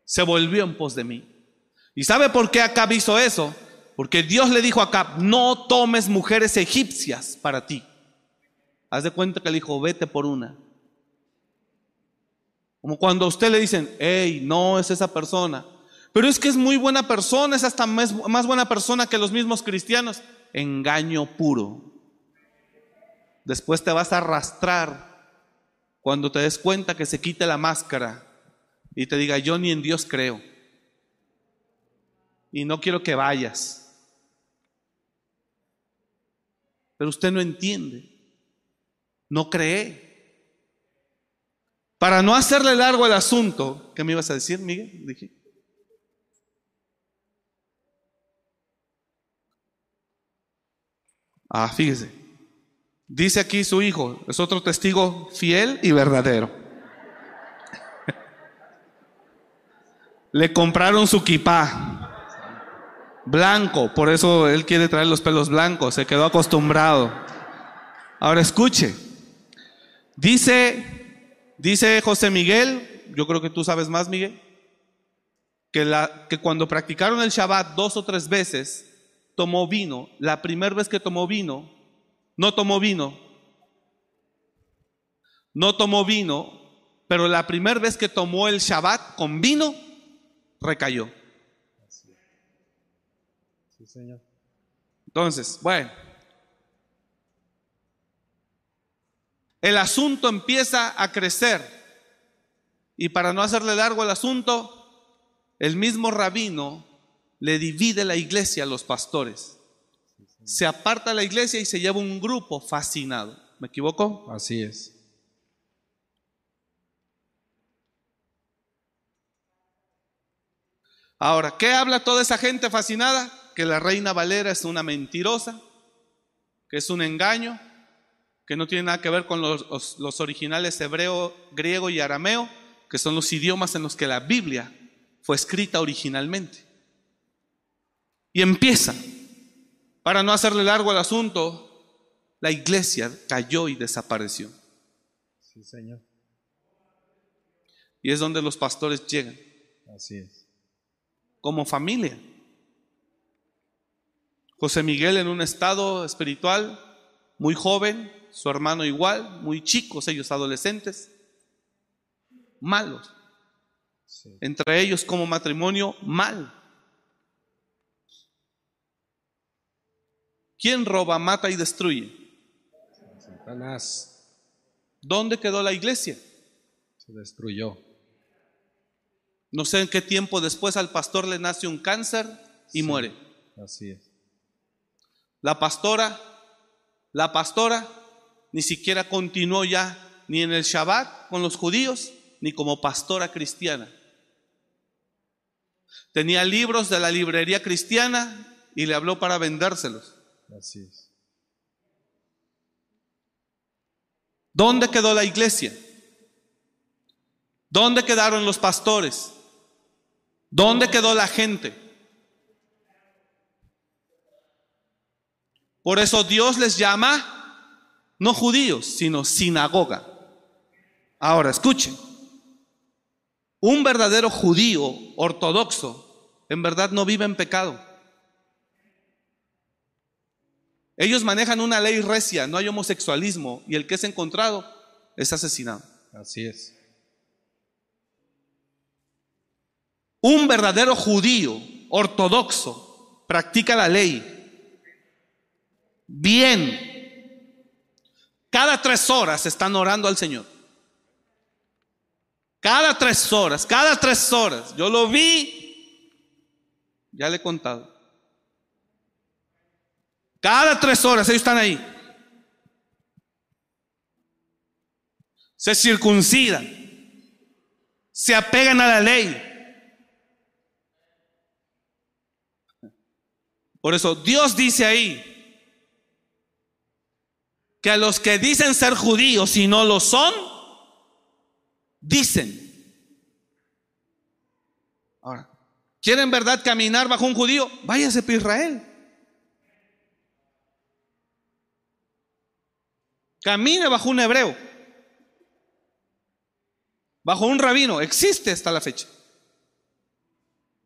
Se volvió en pos de mí. ¿Y sabe por qué Acab hizo eso? Porque Dios le dijo a Acab, no tomes mujeres egipcias para ti. Haz de cuenta que le dijo, vete por una. Como cuando a usted le dicen, hey, no es esa persona. Pero es que es muy buena persona, es hasta más, más buena persona que los mismos cristianos. Engaño puro. Después te vas a arrastrar cuando te des cuenta que se quite la máscara y te diga, yo ni en Dios creo. Y no quiero que vayas. Pero usted no entiende. No cree. Para no hacerle largo el asunto, ¿qué me ibas a decir, Miguel? Dije. Ah, fíjese. Dice aquí su hijo, es otro testigo fiel y verdadero. Le compraron su kipá blanco, por eso él quiere traer los pelos blancos, se quedó acostumbrado. Ahora escuche, dice Dice José Miguel, yo creo que tú sabes más, Miguel, que, la, que cuando practicaron el Shabbat dos o tres veces, tomó vino. La primera vez que tomó vino, no tomó vino, no tomó vino, pero la primera vez que tomó el Shabbat con vino, recayó. Sí, señor. Entonces, bueno. El asunto empieza a crecer. Y para no hacerle largo el asunto, el mismo rabino le divide la iglesia a los pastores. Se aparta la iglesia y se lleva un grupo fascinado. ¿Me equivoco? Así es. Ahora, ¿qué habla toda esa gente fascinada? Que la reina Valera es una mentirosa, que es un engaño, que no tiene nada que ver con los, originales hebreo, griego y arameo, que son los idiomas en los que la Biblia fue escrita originalmente. Y empieza, para no hacerle largo el asunto, la iglesia cayó y desapareció. Sí, Señor. Y es donde los pastores llegan. Así es. Como familia. José Miguel en un estado espiritual muy joven, su hermano igual, muy chicos, ellos adolescentes, malos. Entre ellos como matrimonio, mal. ¿Quién roba, mata y destruye? Satanás. ¿Dónde quedó la iglesia? Se destruyó. No sé en qué tiempo después al pastor le nace un cáncer y muere. Así es. La pastora, la pastora ni siquiera continuó ya ni en el Shabbat con los judíos, ni como pastora cristiana. Tenía libros de la librería cristiana y le habló para vendérselos. Así es. ¿Dónde quedó la iglesia? ¿Dónde quedaron los pastores? ¿Dónde quedó la gente? Por eso Dios les llama no judíos, sino sinagoga. Ahora, escuchen, un verdadero judío ortodoxo en verdad no vive en pecado. Ellos manejan una ley recia, no hay homosexualismo y el que es encontrado es asesinado. Así es. Un verdadero judío ortodoxo practica la ley bien cada tres horas están orando al Señor. Cada tres horas, cada tres horas. Yo lo vi, ya le he contado. Cada tres horas ellos están ahí. Se circuncidan. Se apegan a la ley. Por eso Dios dice ahí, que a los que dicen ser judíos y no lo son, dicen. Ahora, ¿quieren verdad caminar bajo un judío? Váyase para Israel. Camine bajo un hebreo. Bajo un rabino. Existe hasta la fecha.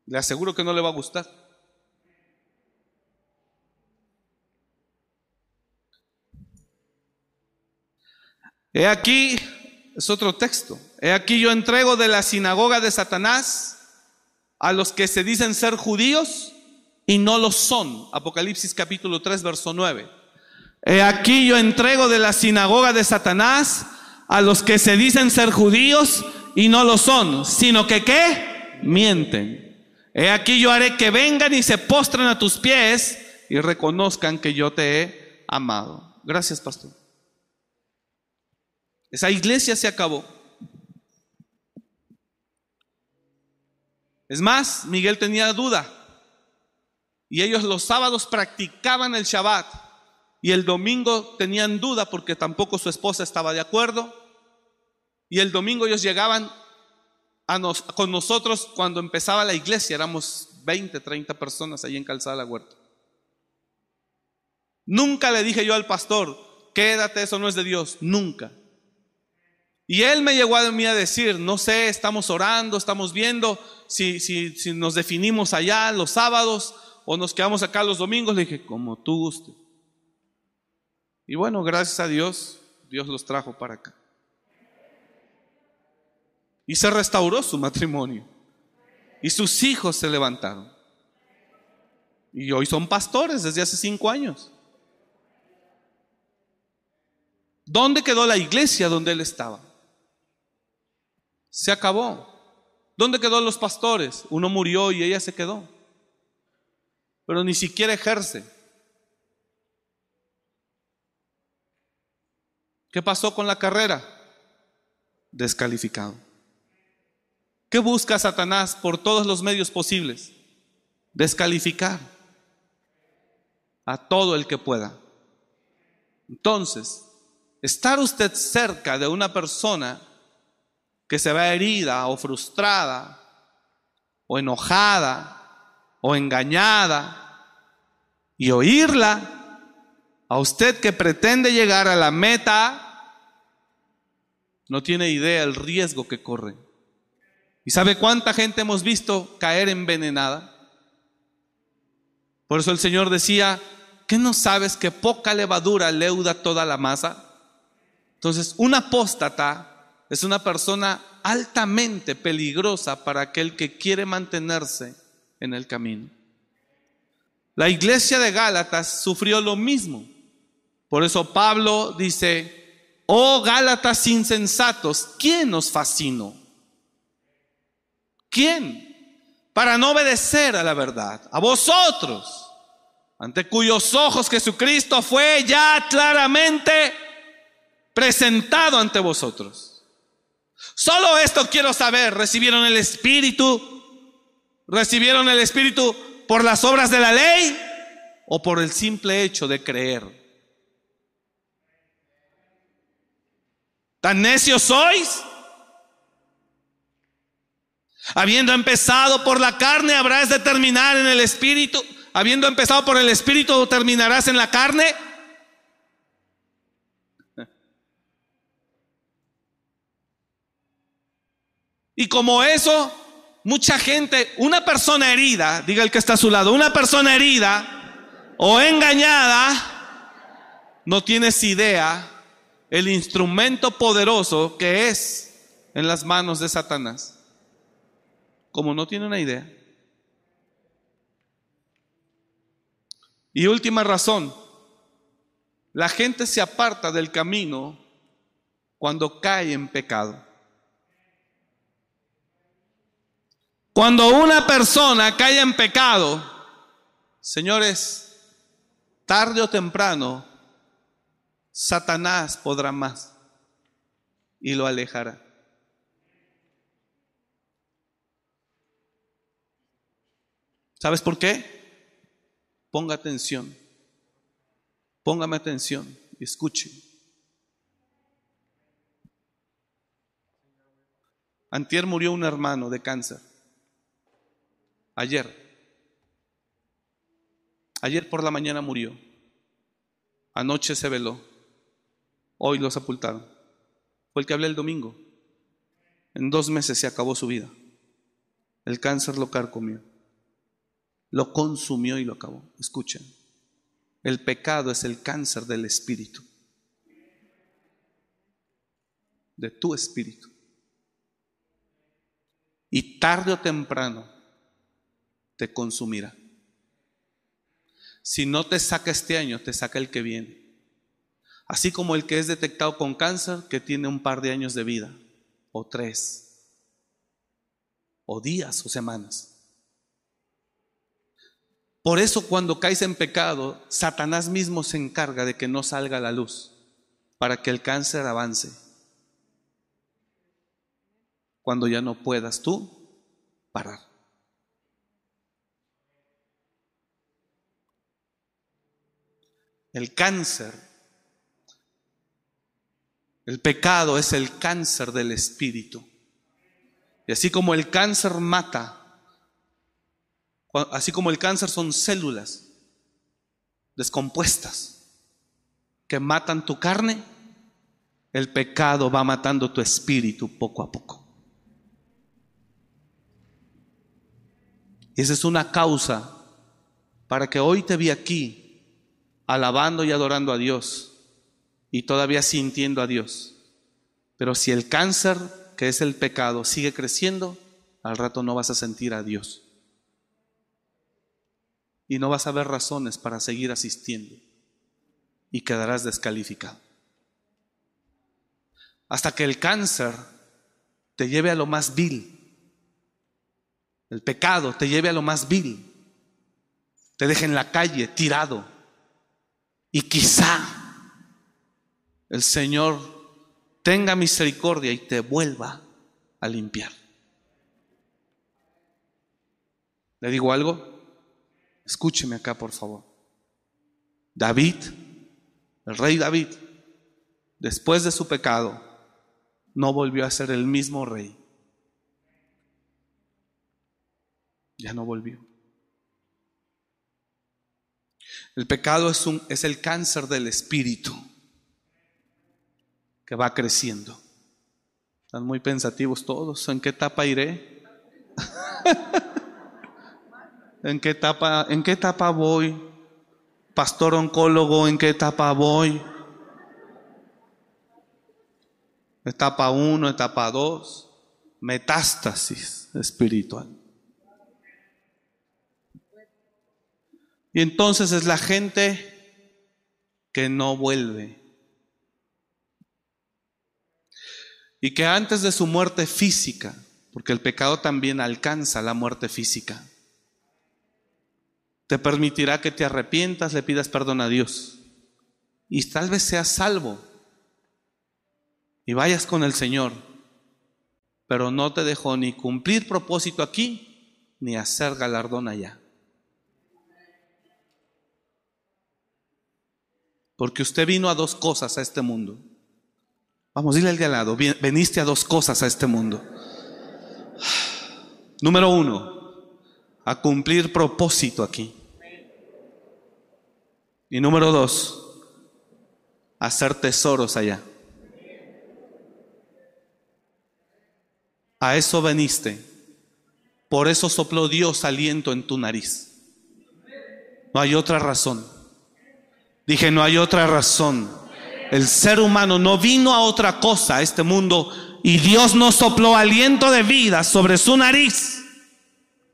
Le aseguro que no le va a gustar. He aquí Es otro texto. He aquí yo entrego de la sinagoga de Satanás a los que se dicen ser judíos y no lo son. Apocalipsis capítulo 3, verso 9. He aquí yo entrego de la sinagoga de Satanás a los que se dicen ser judíos y no lo son, sino que qué? Mienten. He aquí yo haré que vengan y se postren a tus pies y reconozcan que yo te he amado. Gracias, pastor. Esa iglesia se acabó. Es más, Miguel tenía duda. Y ellos los sábados practicaban el Shabbat. Y el domingo tenían duda porque tampoco su esposa estaba de acuerdo. Y el domingo ellos llegaban a nos, con nosotros cuando empezaba la iglesia. Éramos 20, 30 personas ahí en Calzada la Huerta. Nunca le dije yo al pastor, quédate, eso no es de Dios. Nunca. Y él me llegó a mí a decir, no sé, estamos orando, estamos viendo si, si, si nos definimos allá los sábados o nos quedamos acá los domingos. Le dije, como tú guste. Y bueno, gracias a Dios, Dios los trajo para acá. Y se restauró su matrimonio. Y sus hijos se levantaron. Y hoy son pastores desde hace cinco años. ¿Dónde quedó la iglesia donde él estaba? Se acabó. ¿Dónde quedó los pastores? Uno murió y ella se quedó. Pero ni siquiera ejerce. ¿Qué pasó con la carrera? Descalificado. ¿Qué busca Satanás por todos los medios posibles? Descalificar a todo el que pueda. Entonces, estar usted cerca de una persona que se va herida o frustrada o enojada o engañada y oírla a usted que pretende llegar a la meta, no tiene idea el riesgo que corre. ¿Y sabe cuánta gente hemos visto caer envenenada? Por eso el Señor decía, ¿qué no sabes que poca levadura leuda toda la masa? Entonces, un apóstata es una persona altamente peligrosa para aquel que quiere mantenerse en el camino. La iglesia de Gálatas sufrió lo mismo. Por eso Pablo dice, oh Gálatas insensatos, ¿quién nos fascinó? ¿Quién? Para no obedecer a la verdad, a vosotros, ante cuyos ojos Jesucristo fue ya claramente presentado ante vosotros. Solo esto quiero saber, ¿recibieron el Espíritu? ¿Recibieron el Espíritu por las obras de la ley o por el simple hecho de creer? ¿Tan necios sois? Habiendo empezado por la carne, habrás de terminar en el espíritu. Habiendo empezado por el espíritu, terminarás en la carne. Y como eso, mucha gente, una persona herida, diga el que está a su lado, una persona herida o engañada, no tienes idea el instrumento poderoso que es en las manos de Satanás. Como no tiene una idea. Y última razón, la gente se aparta del camino cuando cae en pecado. Cuando una persona cae en pecado, señores, tarde o temprano, Satanás podrá más y lo alejará. ¿Sabes por qué? Ponga atención. Póngame atención y escuche. Antier murió un hermano de cáncer. Ayer. Ayer por la mañana murió. Anoche se veló. Hoy lo sepultaron. Fue el que hablé el domingo. En dos meses se acabó su vida. El cáncer lo carcomió. Lo consumió y lo acabó. Escuchen. El pecado es el cáncer del espíritu. de tu espíritu. Y tarde o temprano te consumirá. Si no te saca este año, te saca el que viene. Así como el que es detectado con cáncer, que tiene un par de años de vida, o tres, o días o semanas. Por eso cuando caes en pecado, Satanás mismo se encarga de que no salga la luz, para que el cáncer avance. Cuando ya no puedas tú parar. El cáncer, el pecado es el cáncer del espíritu. Y así como el cáncer mata, así como el cáncer son células descompuestas que matan tu carne, el pecado va matando tu espíritu poco a poco. Y esa es una causa para que hoy te vi aquí alabando y adorando a Dios y todavía sintiendo a Dios. Pero si el cáncer, que es el pecado, sigue creciendo, al rato no vas a sentir a Dios. Y no vas a ver razones para seguir asistiendo. Y quedarás descalificado. Hasta que el cáncer te lleve a lo más vil. El pecado te lleve a lo más vil. Te deje en la calle tirado y quizá el Señor tenga misericordia y te vuelva a limpiar. ¿Le digo algo? Escúcheme acá, por favor. David, el rey David, después de su pecado, no volvió a ser el mismo rey. Ya no volvió. El pecado es, un, es el cáncer del espíritu que va creciendo. Están muy pensativos todos. ¿En qué etapa iré? ¿En qué etapa, en qué etapa voy? Pastor oncólogo, ¿en qué etapa voy? Etapa 1, etapa 2, metástasis espiritual. Y entonces es la gente que no vuelve. Y que antes de su muerte física, porque el pecado también alcanza la muerte física, te permitirá que te arrepientas, le pidas perdón a Dios. Y tal vez seas salvo y vayas con el Señor, pero no te dejó ni cumplir propósito aquí, ni hacer galardón allá. Porque usted vino a dos cosas a este mundo. Vamos, dile al de al lado, veniste a dos cosas a este mundo. Número uno, a cumplir propósito aquí. Y número dos, a hacer tesoros allá. A eso veniste. Por eso sopló Dios aliento en tu nariz. No hay otra razón. Dije, no hay otra razón. El ser humano no vino a otra cosa a este mundo y Dios no sopló aliento de vida sobre su nariz.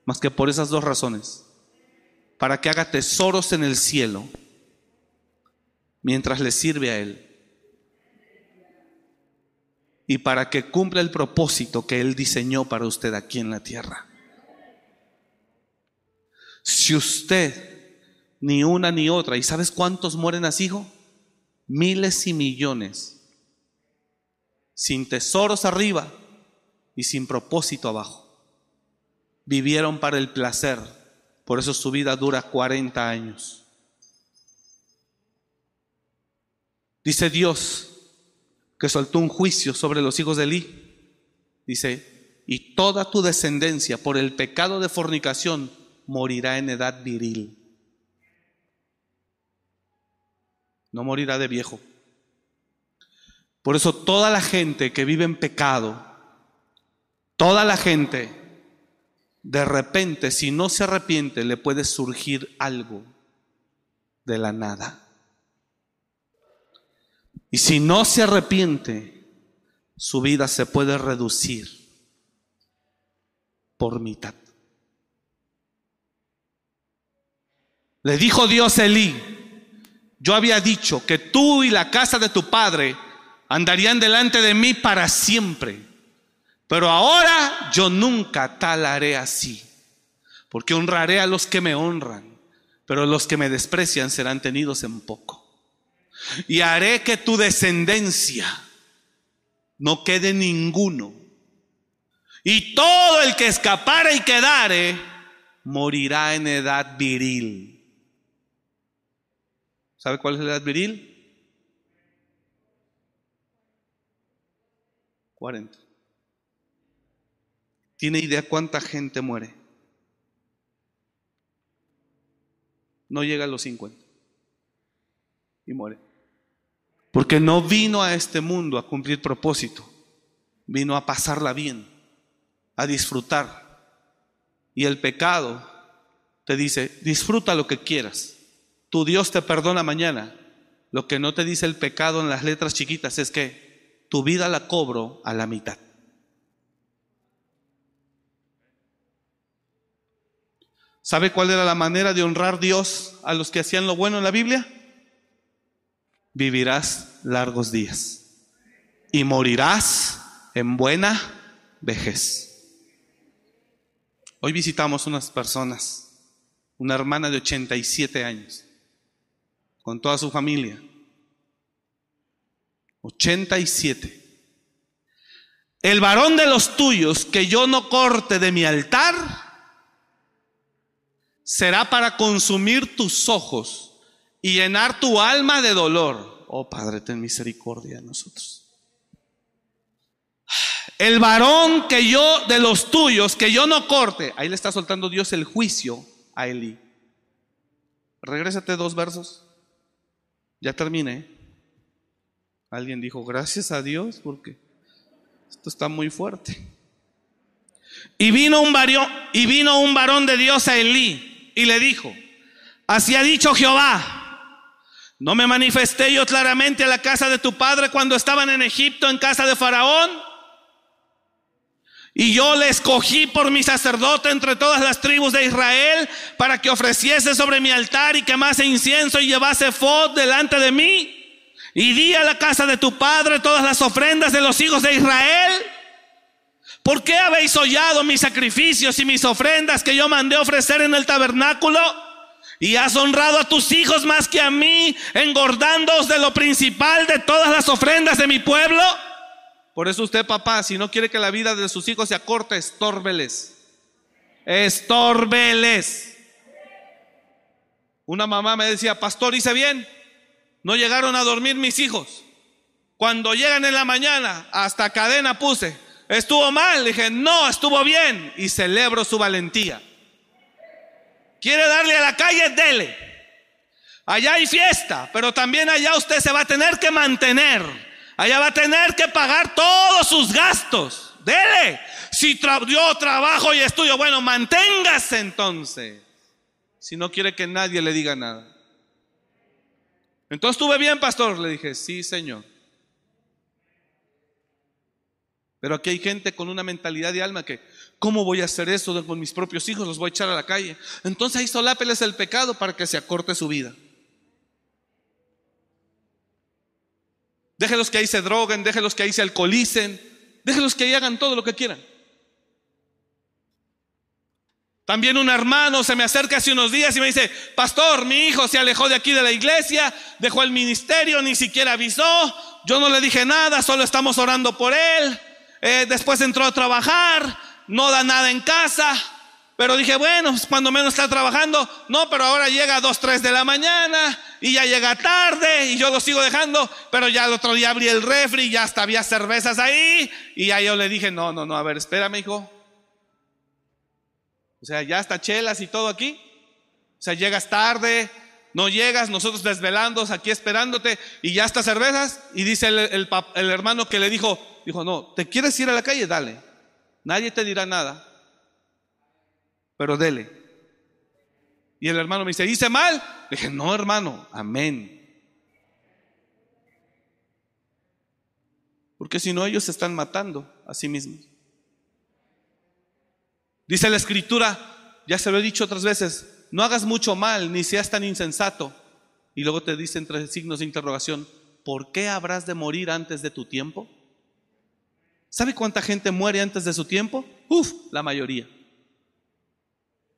Más que por esas dos razones. Para que haga tesoros en el cielo mientras le sirve a Él. Y para que cumpla el propósito que Él diseñó para usted aquí en la tierra. Si usted ni una ni otra. ¿Y sabes cuántos mueren así, hijo? Miles y millones. Sin tesoros arriba y sin propósito abajo. Vivieron para el placer. Por eso su vida dura 40 años. Dice Dios que soltó un juicio sobre los hijos de Eli. Dice, y toda tu descendencia por el pecado de fornicación morirá en edad viril. No morirá de viejo. Por eso toda la gente que vive en pecado, toda la gente, de repente, si no se arrepiente, le puede surgir algo de la nada. Y si no se arrepiente, su vida se puede reducir por mitad. Le dijo Dios a Elí, yo había dicho que tú y la casa de tu padre andarían delante de mí para siempre, pero ahora yo nunca tal haré así, porque honraré a los que me honran, pero los que me desprecian serán tenidos en poco. Y haré que tu descendencia no quede ninguno. Y todo el que escapare y quedare morirá en edad viril. ¿Sabe cuál es la edad viril? 40. ¿Tiene idea cuánta gente muere? No llega a los 50 y muere. Porque no vino a este mundo a cumplir propósito, vino a pasarla bien, a disfrutar. Y el pecado te dice, disfruta lo que quieras. Tu Dios te perdona mañana. Lo que no te dice el pecado en las letras chiquitas es que tu vida la cobro a la mitad. ¿Sabe cuál era la manera de honrar Dios a los que hacían lo bueno en la Biblia? vivirás largos días y morirás en buena vejez. Hoy visitamos unas personas, una hermana de 87 años, con toda su familia. 87. El varón de los tuyos que yo no corte de mi altar será para consumir tus ojos y llenar tu alma de dolor. Oh Padre, ten misericordia de nosotros. El varón que yo, de los tuyos, que yo no corte, ahí le está soltando Dios el juicio a Elí. Regrésate dos versos. Ya terminé. Alguien dijo, gracias a Dios, porque esto está muy fuerte. Y vino un varón, y vino un varón de Dios a Elí y le dijo, así ha dicho Jehová, ¿No me manifesté yo claramente a la casa de tu padre cuando estaban en Egipto en casa de Faraón? Y yo le escogí por mi sacerdote entre todas las tribus de Israel para que ofreciese sobre mi altar y quemase incienso y llevase fod delante de mí. Y di a la casa de tu padre todas las ofrendas de los hijos de Israel. ¿Por qué habéis hollado mis sacrificios y mis ofrendas que yo mandé ofrecer en el tabernáculo? Y has honrado a tus hijos más que a mí, engordándoos de lo principal de todas las ofrendas de mi pueblo. Por eso usted, papá, si no quiere que la vida de sus hijos se acorte, estórbeles. Estórbeles. Una mamá me decía, pastor, hice bien. No llegaron a dormir mis hijos. Cuando llegan en la mañana, hasta cadena puse. Estuvo mal. Dije, no, estuvo bien. Y celebro su valentía. Quiere darle a la calle, dele. Allá hay fiesta, pero también allá usted se va a tener que mantener. Allá va a tener que pagar todos sus gastos. Dele. Si yo trabajo y estudio, bueno, manténgase entonces. Si no quiere que nadie le diga nada. Entonces estuve bien, pastor. Le dije, sí, señor. Pero aquí hay gente con una mentalidad de alma que, ¿cómo voy a hacer eso con mis propios hijos? Los voy a echar a la calle. Entonces ahí solápeles el pecado para que se acorte su vida. Déjelos que ahí se droguen, déjelos que ahí se alcoholicen, déjelos que ahí hagan todo lo que quieran. También un hermano se me acerca hace unos días y me dice, pastor, mi hijo se alejó de aquí de la iglesia, dejó el ministerio, ni siquiera avisó, yo no le dije nada, solo estamos orando por él. Eh, después entró a trabajar, no da nada en casa. Pero dije, bueno, pues, cuando menos está trabajando, no, pero ahora llega a 2, 3 de la mañana y ya llega tarde y yo lo sigo dejando, pero ya el otro día abrí el refri y ya hasta había cervezas ahí y ya yo le dije, no, no, no, a ver, espérame, hijo. O sea, ya está chelas y todo aquí. O sea, llegas tarde, no llegas, nosotros desvelando aquí esperándote y ya está cervezas. Y dice el, el hermano que le dijo, Dijo, no, ¿te quieres ir a la calle? Dale. Nadie te dirá nada. Pero dele. Y el hermano me dice, ¿hice mal? dije, no, hermano, amén. Porque si no, ellos se están matando a sí mismos. Dice la escritura, ya se lo he dicho otras veces, no hagas mucho mal ni seas tan insensato. Y luego te dice entre signos de interrogación, ¿por qué habrás de morir antes de tu tiempo? ¿Sabe cuánta gente muere antes de su tiempo? Uf, la mayoría.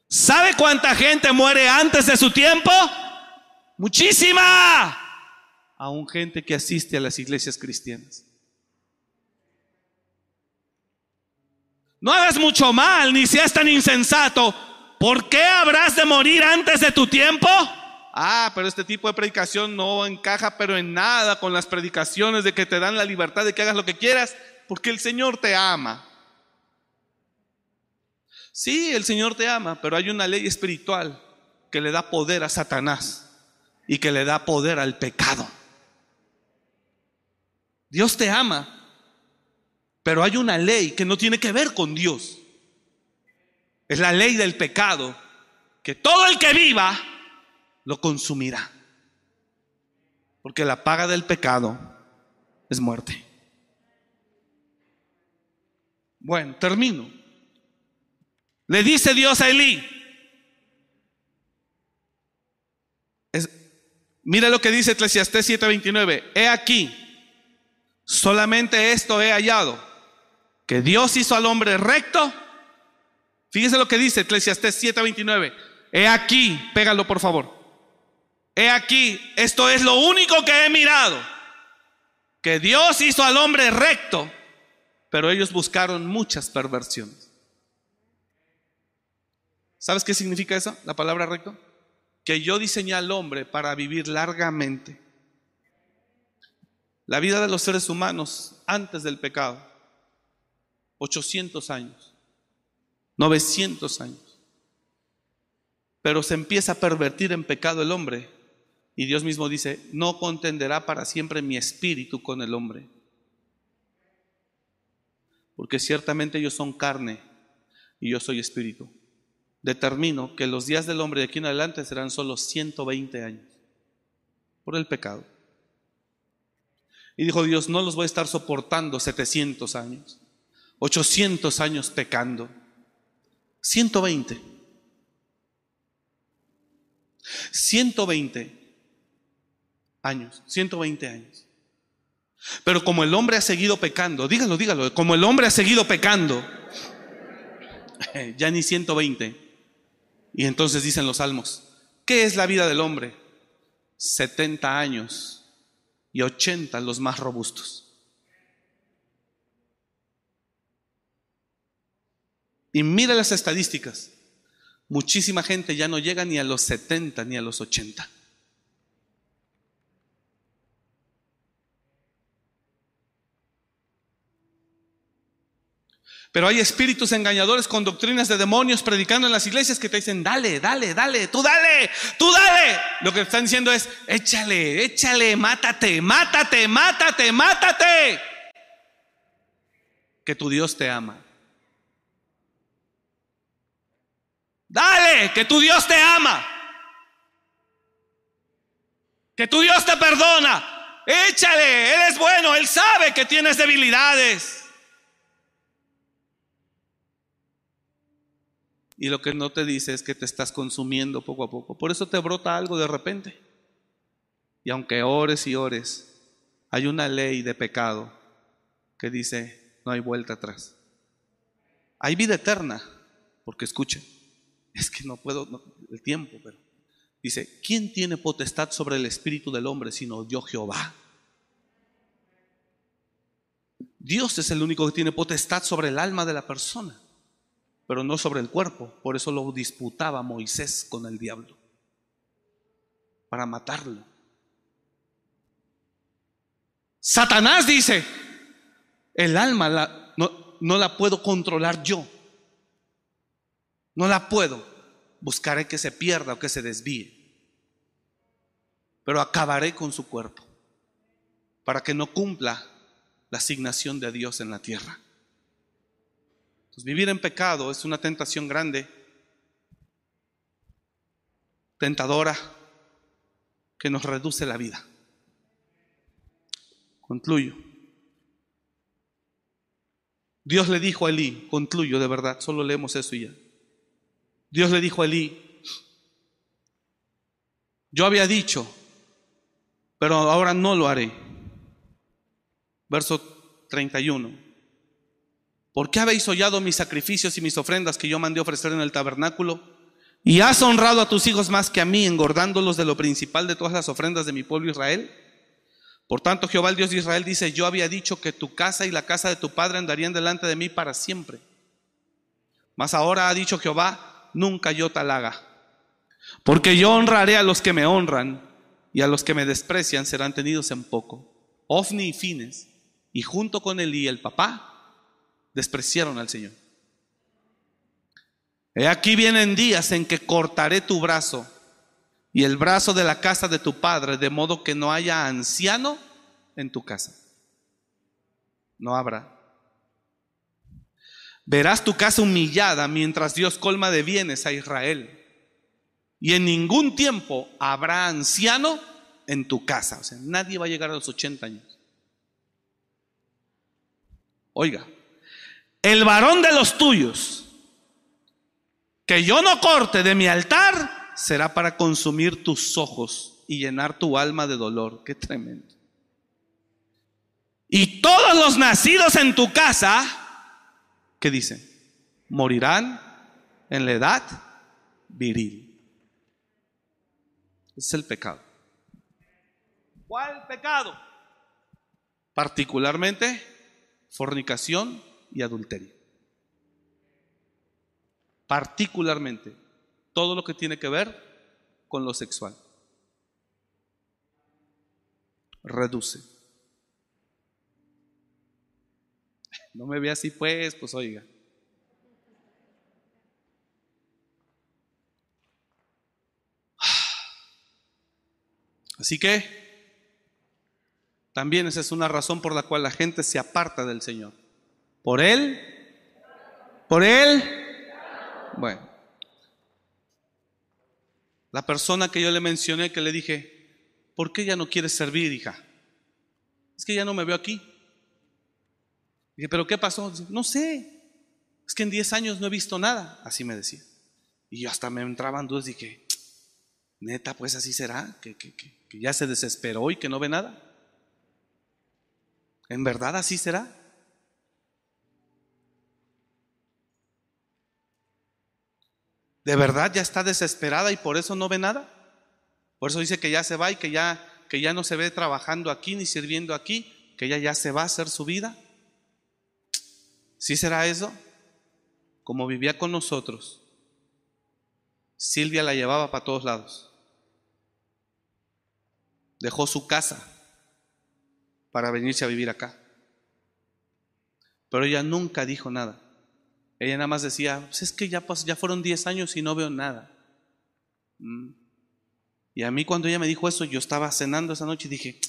¿Sabe cuánta gente muere antes de su tiempo? Muchísima. Aún gente que asiste a las iglesias cristianas. No hagas mucho mal, ni seas tan insensato. ¿Por qué habrás de morir antes de tu tiempo? Ah, pero este tipo de predicación no encaja, pero en nada con las predicaciones de que te dan la libertad de que hagas lo que quieras, porque el Señor te ama. Sí, el Señor te ama, pero hay una ley espiritual que le da poder a Satanás y que le da poder al pecado. Dios te ama, pero hay una ley que no tiene que ver con Dios. Es la ley del pecado, que todo el que viva lo consumirá. Porque la paga del pecado es muerte. Bueno, termino. Le dice Dios a Elí. mira lo que dice Eclesiastés 7:29. He aquí, solamente esto he hallado, que Dios hizo al hombre recto. Fíjese lo que dice Eclesiastés 7:29. He aquí, pégalo por favor. He aquí, esto es lo único que he mirado, que Dios hizo al hombre recto, pero ellos buscaron muchas perversiones. ¿Sabes qué significa eso? La palabra recto. Que yo diseñé al hombre para vivir largamente. La vida de los seres humanos antes del pecado. 800 años. 900 años. Pero se empieza a pervertir en pecado el hombre. Y Dios mismo dice, no contenderá para siempre mi espíritu con el hombre. Porque ciertamente ellos son carne y yo soy espíritu determino que los días del hombre de aquí en adelante serán solo 120 años por el pecado. Y dijo Dios, no los voy a estar soportando 700 años, 800 años pecando, 120. 120 años, 120 años. Pero como el hombre ha seguido pecando, dígalo, dígalo, como el hombre ha seguido pecando, ya ni 120, y entonces dicen los salmos, ¿qué es la vida del hombre? 70 años y 80 los más robustos. Y mira las estadísticas. Muchísima gente ya no llega ni a los 70 ni a los 80. Pero hay espíritus engañadores con doctrinas de demonios predicando en las iglesias que te dicen, dale, dale, dale, tú dale, tú dale. Lo que están diciendo es, échale, échale, mátate, mátate, mátate, mátate. Que tu Dios te ama. Dale, que tu Dios te ama. Que tu Dios te perdona. Échale, Él es bueno, Él sabe que tienes debilidades. Y lo que no te dice es que te estás consumiendo poco a poco. Por eso te brota algo de repente. Y aunque ores y ores, hay una ley de pecado que dice, no hay vuelta atrás. Hay vida eterna, porque escuchen, es que no puedo, el tiempo, pero dice, ¿quién tiene potestad sobre el espíritu del hombre sino Dios Jehová? Dios es el único que tiene potestad sobre el alma de la persona pero no sobre el cuerpo. Por eso lo disputaba Moisés con el diablo, para matarlo. Satanás dice, el alma no, no la puedo controlar yo, no la puedo, buscaré que se pierda o que se desvíe, pero acabaré con su cuerpo para que no cumpla la asignación de Dios en la tierra. Pues vivir en pecado es una tentación grande, tentadora, que nos reduce la vida. Concluyo. Dios le dijo a Elí, concluyo de verdad, solo leemos eso y ya. Dios le dijo a Elí, yo había dicho, pero ahora no lo haré. Verso 31. ¿Por qué habéis hollado mis sacrificios y mis ofrendas que yo mandé ofrecer en el tabernáculo? ¿Y has honrado a tus hijos más que a mí, engordándolos de lo principal de todas las ofrendas de mi pueblo Israel? Por tanto, Jehová el Dios de Israel dice, yo había dicho que tu casa y la casa de tu padre andarían delante de mí para siempre. Mas ahora ha dicho Jehová, nunca yo tal haga. Porque yo honraré a los que me honran y a los que me desprecian serán tenidos en poco. Ofni y Fines, y junto con y el papá, despreciaron al Señor. He aquí vienen días en que cortaré tu brazo y el brazo de la casa de tu padre, de modo que no haya anciano en tu casa. No habrá. Verás tu casa humillada mientras Dios colma de bienes a Israel. Y en ningún tiempo habrá anciano en tu casa. O sea, nadie va a llegar a los 80 años. Oiga, el varón de los tuyos que yo no corte de mi altar será para consumir tus ojos y llenar tu alma de dolor. Qué tremendo. Y todos los nacidos en tu casa, ¿qué dicen? Morirán en la edad viril. Es el pecado. ¿Cuál pecado? Particularmente fornicación y adulterio. Particularmente todo lo que tiene que ver con lo sexual. Reduce. No me ve así pues, pues oiga. Así que también esa es una razón por la cual la gente se aparta del Señor. ¿Por Él? ¿Por Él? Bueno. La persona que yo le mencioné, que le dije, ¿por qué ya no quieres servir, hija? Es que ya no me veo aquí. Dije, ¿pero qué pasó? no sé. Es que en 10 años no he visto nada. Así me decía. Y yo hasta me entraban dudas dije, neta, pues así será, que, que, que, que ya se desesperó y que no ve nada. ¿En verdad así será? ¿De verdad ya está desesperada y por eso no ve nada? Por eso dice que ya se va y que ya, que ya no se ve trabajando aquí ni sirviendo aquí, que ella ya se va a hacer su vida. ¿Sí será eso? Como vivía con nosotros, Silvia la llevaba para todos lados. Dejó su casa para venirse a vivir acá. Pero ella nunca dijo nada. Ella nada más decía, pues es que ya, ya fueron 10 años y no veo nada. Mm. Y a mí cuando ella me dijo eso, yo estaba cenando esa noche y dije,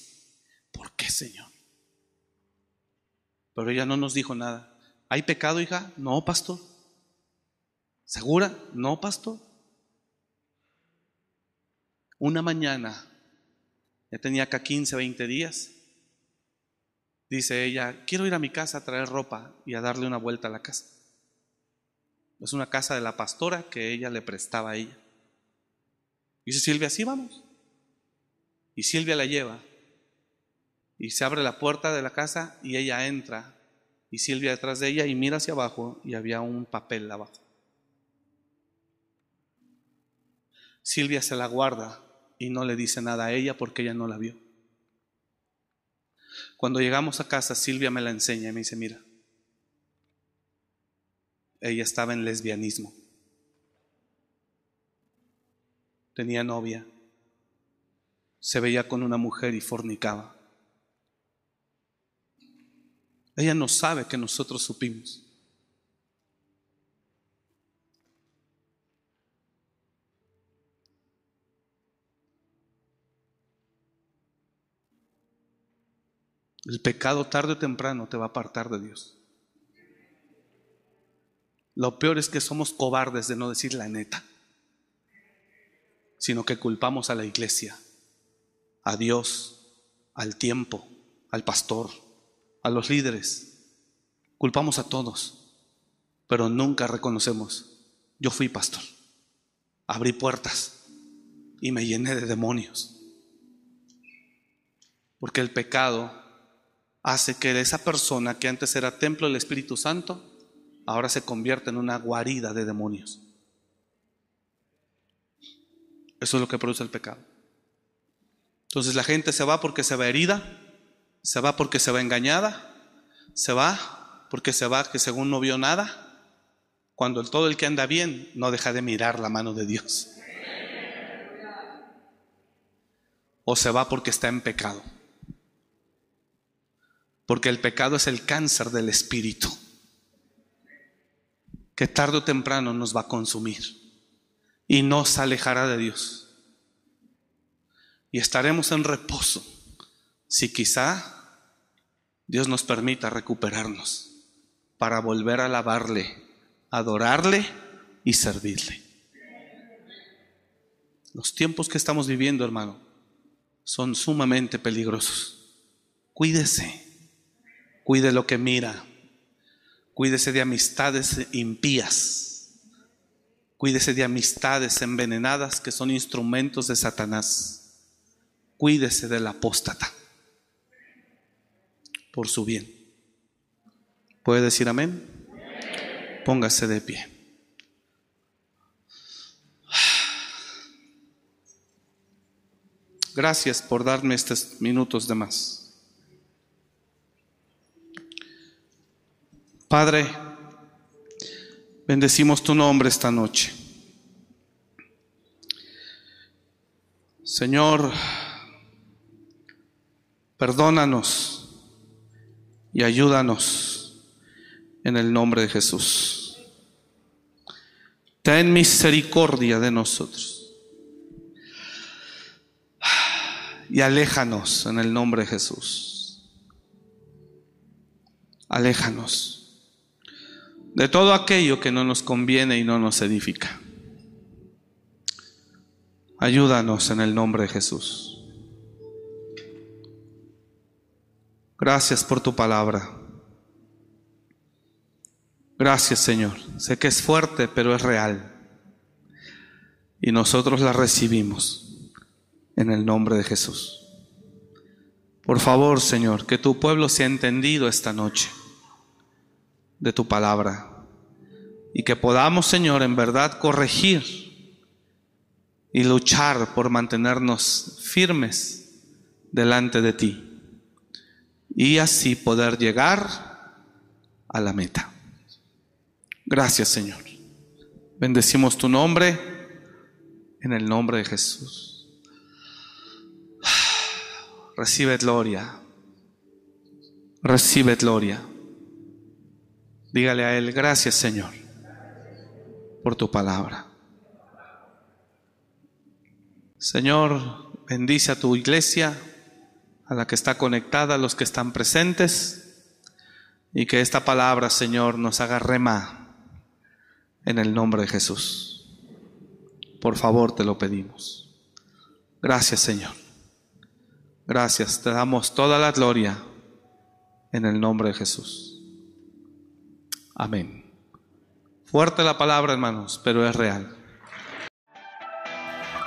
¿por qué, Señor? Pero ella no nos dijo nada. ¿Hay pecado, hija? No, pastor. ¿Segura? No, pastor. Una mañana, ya tenía acá 15, 20 días, dice ella, quiero ir a mi casa a traer ropa y a darle una vuelta a la casa. Es una casa de la pastora que ella le prestaba a ella. Dice Silvia, sí, vamos. Y Silvia la lleva. Y se abre la puerta de la casa y ella entra. Y Silvia detrás de ella y mira hacia abajo y había un papel abajo. Silvia se la guarda y no le dice nada a ella porque ella no la vio. Cuando llegamos a casa, Silvia me la enseña y me dice, mira, ella estaba en lesbianismo. Tenía novia. Se veía con una mujer y fornicaba. Ella no sabe que nosotros supimos. El pecado tarde o temprano te va a apartar de Dios. Lo peor es que somos cobardes de no decir la neta, sino que culpamos a la iglesia, a Dios, al tiempo, al pastor, a los líderes. culpamos a todos, pero nunca reconocemos, yo fui pastor, abrí puertas y me llené de demonios. Porque el pecado hace que esa persona que antes era templo del Espíritu Santo, ahora se convierta en una guarida de demonios. Eso es lo que produce el pecado. Entonces la gente se va porque se va herida, se va porque se va engañada, se va porque se va que según no vio nada, cuando todo el que anda bien no deja de mirar la mano de Dios. O se va porque está en pecado. Porque el pecado es el cáncer del espíritu, que tarde o temprano nos va a consumir y nos alejará de Dios. Y estaremos en reposo si quizá Dios nos permita recuperarnos para volver a alabarle, adorarle y servirle. Los tiempos que estamos viviendo, hermano, son sumamente peligrosos. Cuídese, cuide lo que mira, cuídese de amistades impías, cuídese de amistades envenenadas que son instrumentos de Satanás, cuídese del apóstata por su bien. ¿Puede decir amén? Póngase de pie. Gracias por darme estos minutos de más. Padre, bendecimos tu nombre esta noche. Señor, perdónanos y ayúdanos en el nombre de Jesús. Ten misericordia de nosotros. Y aléjanos en el nombre de Jesús. Aléjanos de todo aquello que no nos conviene y no nos edifica. Ayúdanos en el nombre de Jesús. Gracias por tu palabra. Gracias Señor. Sé que es fuerte, pero es real. Y nosotros la recibimos en el nombre de Jesús. Por favor, Señor, que tu pueblo sea entendido esta noche de tu palabra y que podamos, Señor, en verdad corregir y luchar por mantenernos firmes delante de ti y así poder llegar a la meta. Gracias, Señor. Bendecimos tu nombre en el nombre de Jesús. Recibe gloria. Recibe gloria. Dígale a Él, gracias Señor, por tu palabra. Señor, bendice a tu iglesia, a la que está conectada, a los que están presentes, y que esta palabra, Señor, nos haga rema en el nombre de Jesús. Por favor, te lo pedimos. Gracias, Señor. Gracias, te damos toda la gloria en el nombre de Jesús. Amén. Fuerte la palabra, hermanos, pero es real.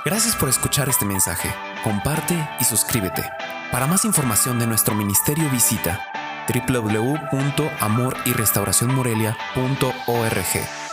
Gracias por escuchar este mensaje. Comparte y suscríbete. Para más información de nuestro ministerio visita www.amoryrestauracionmorelia.org.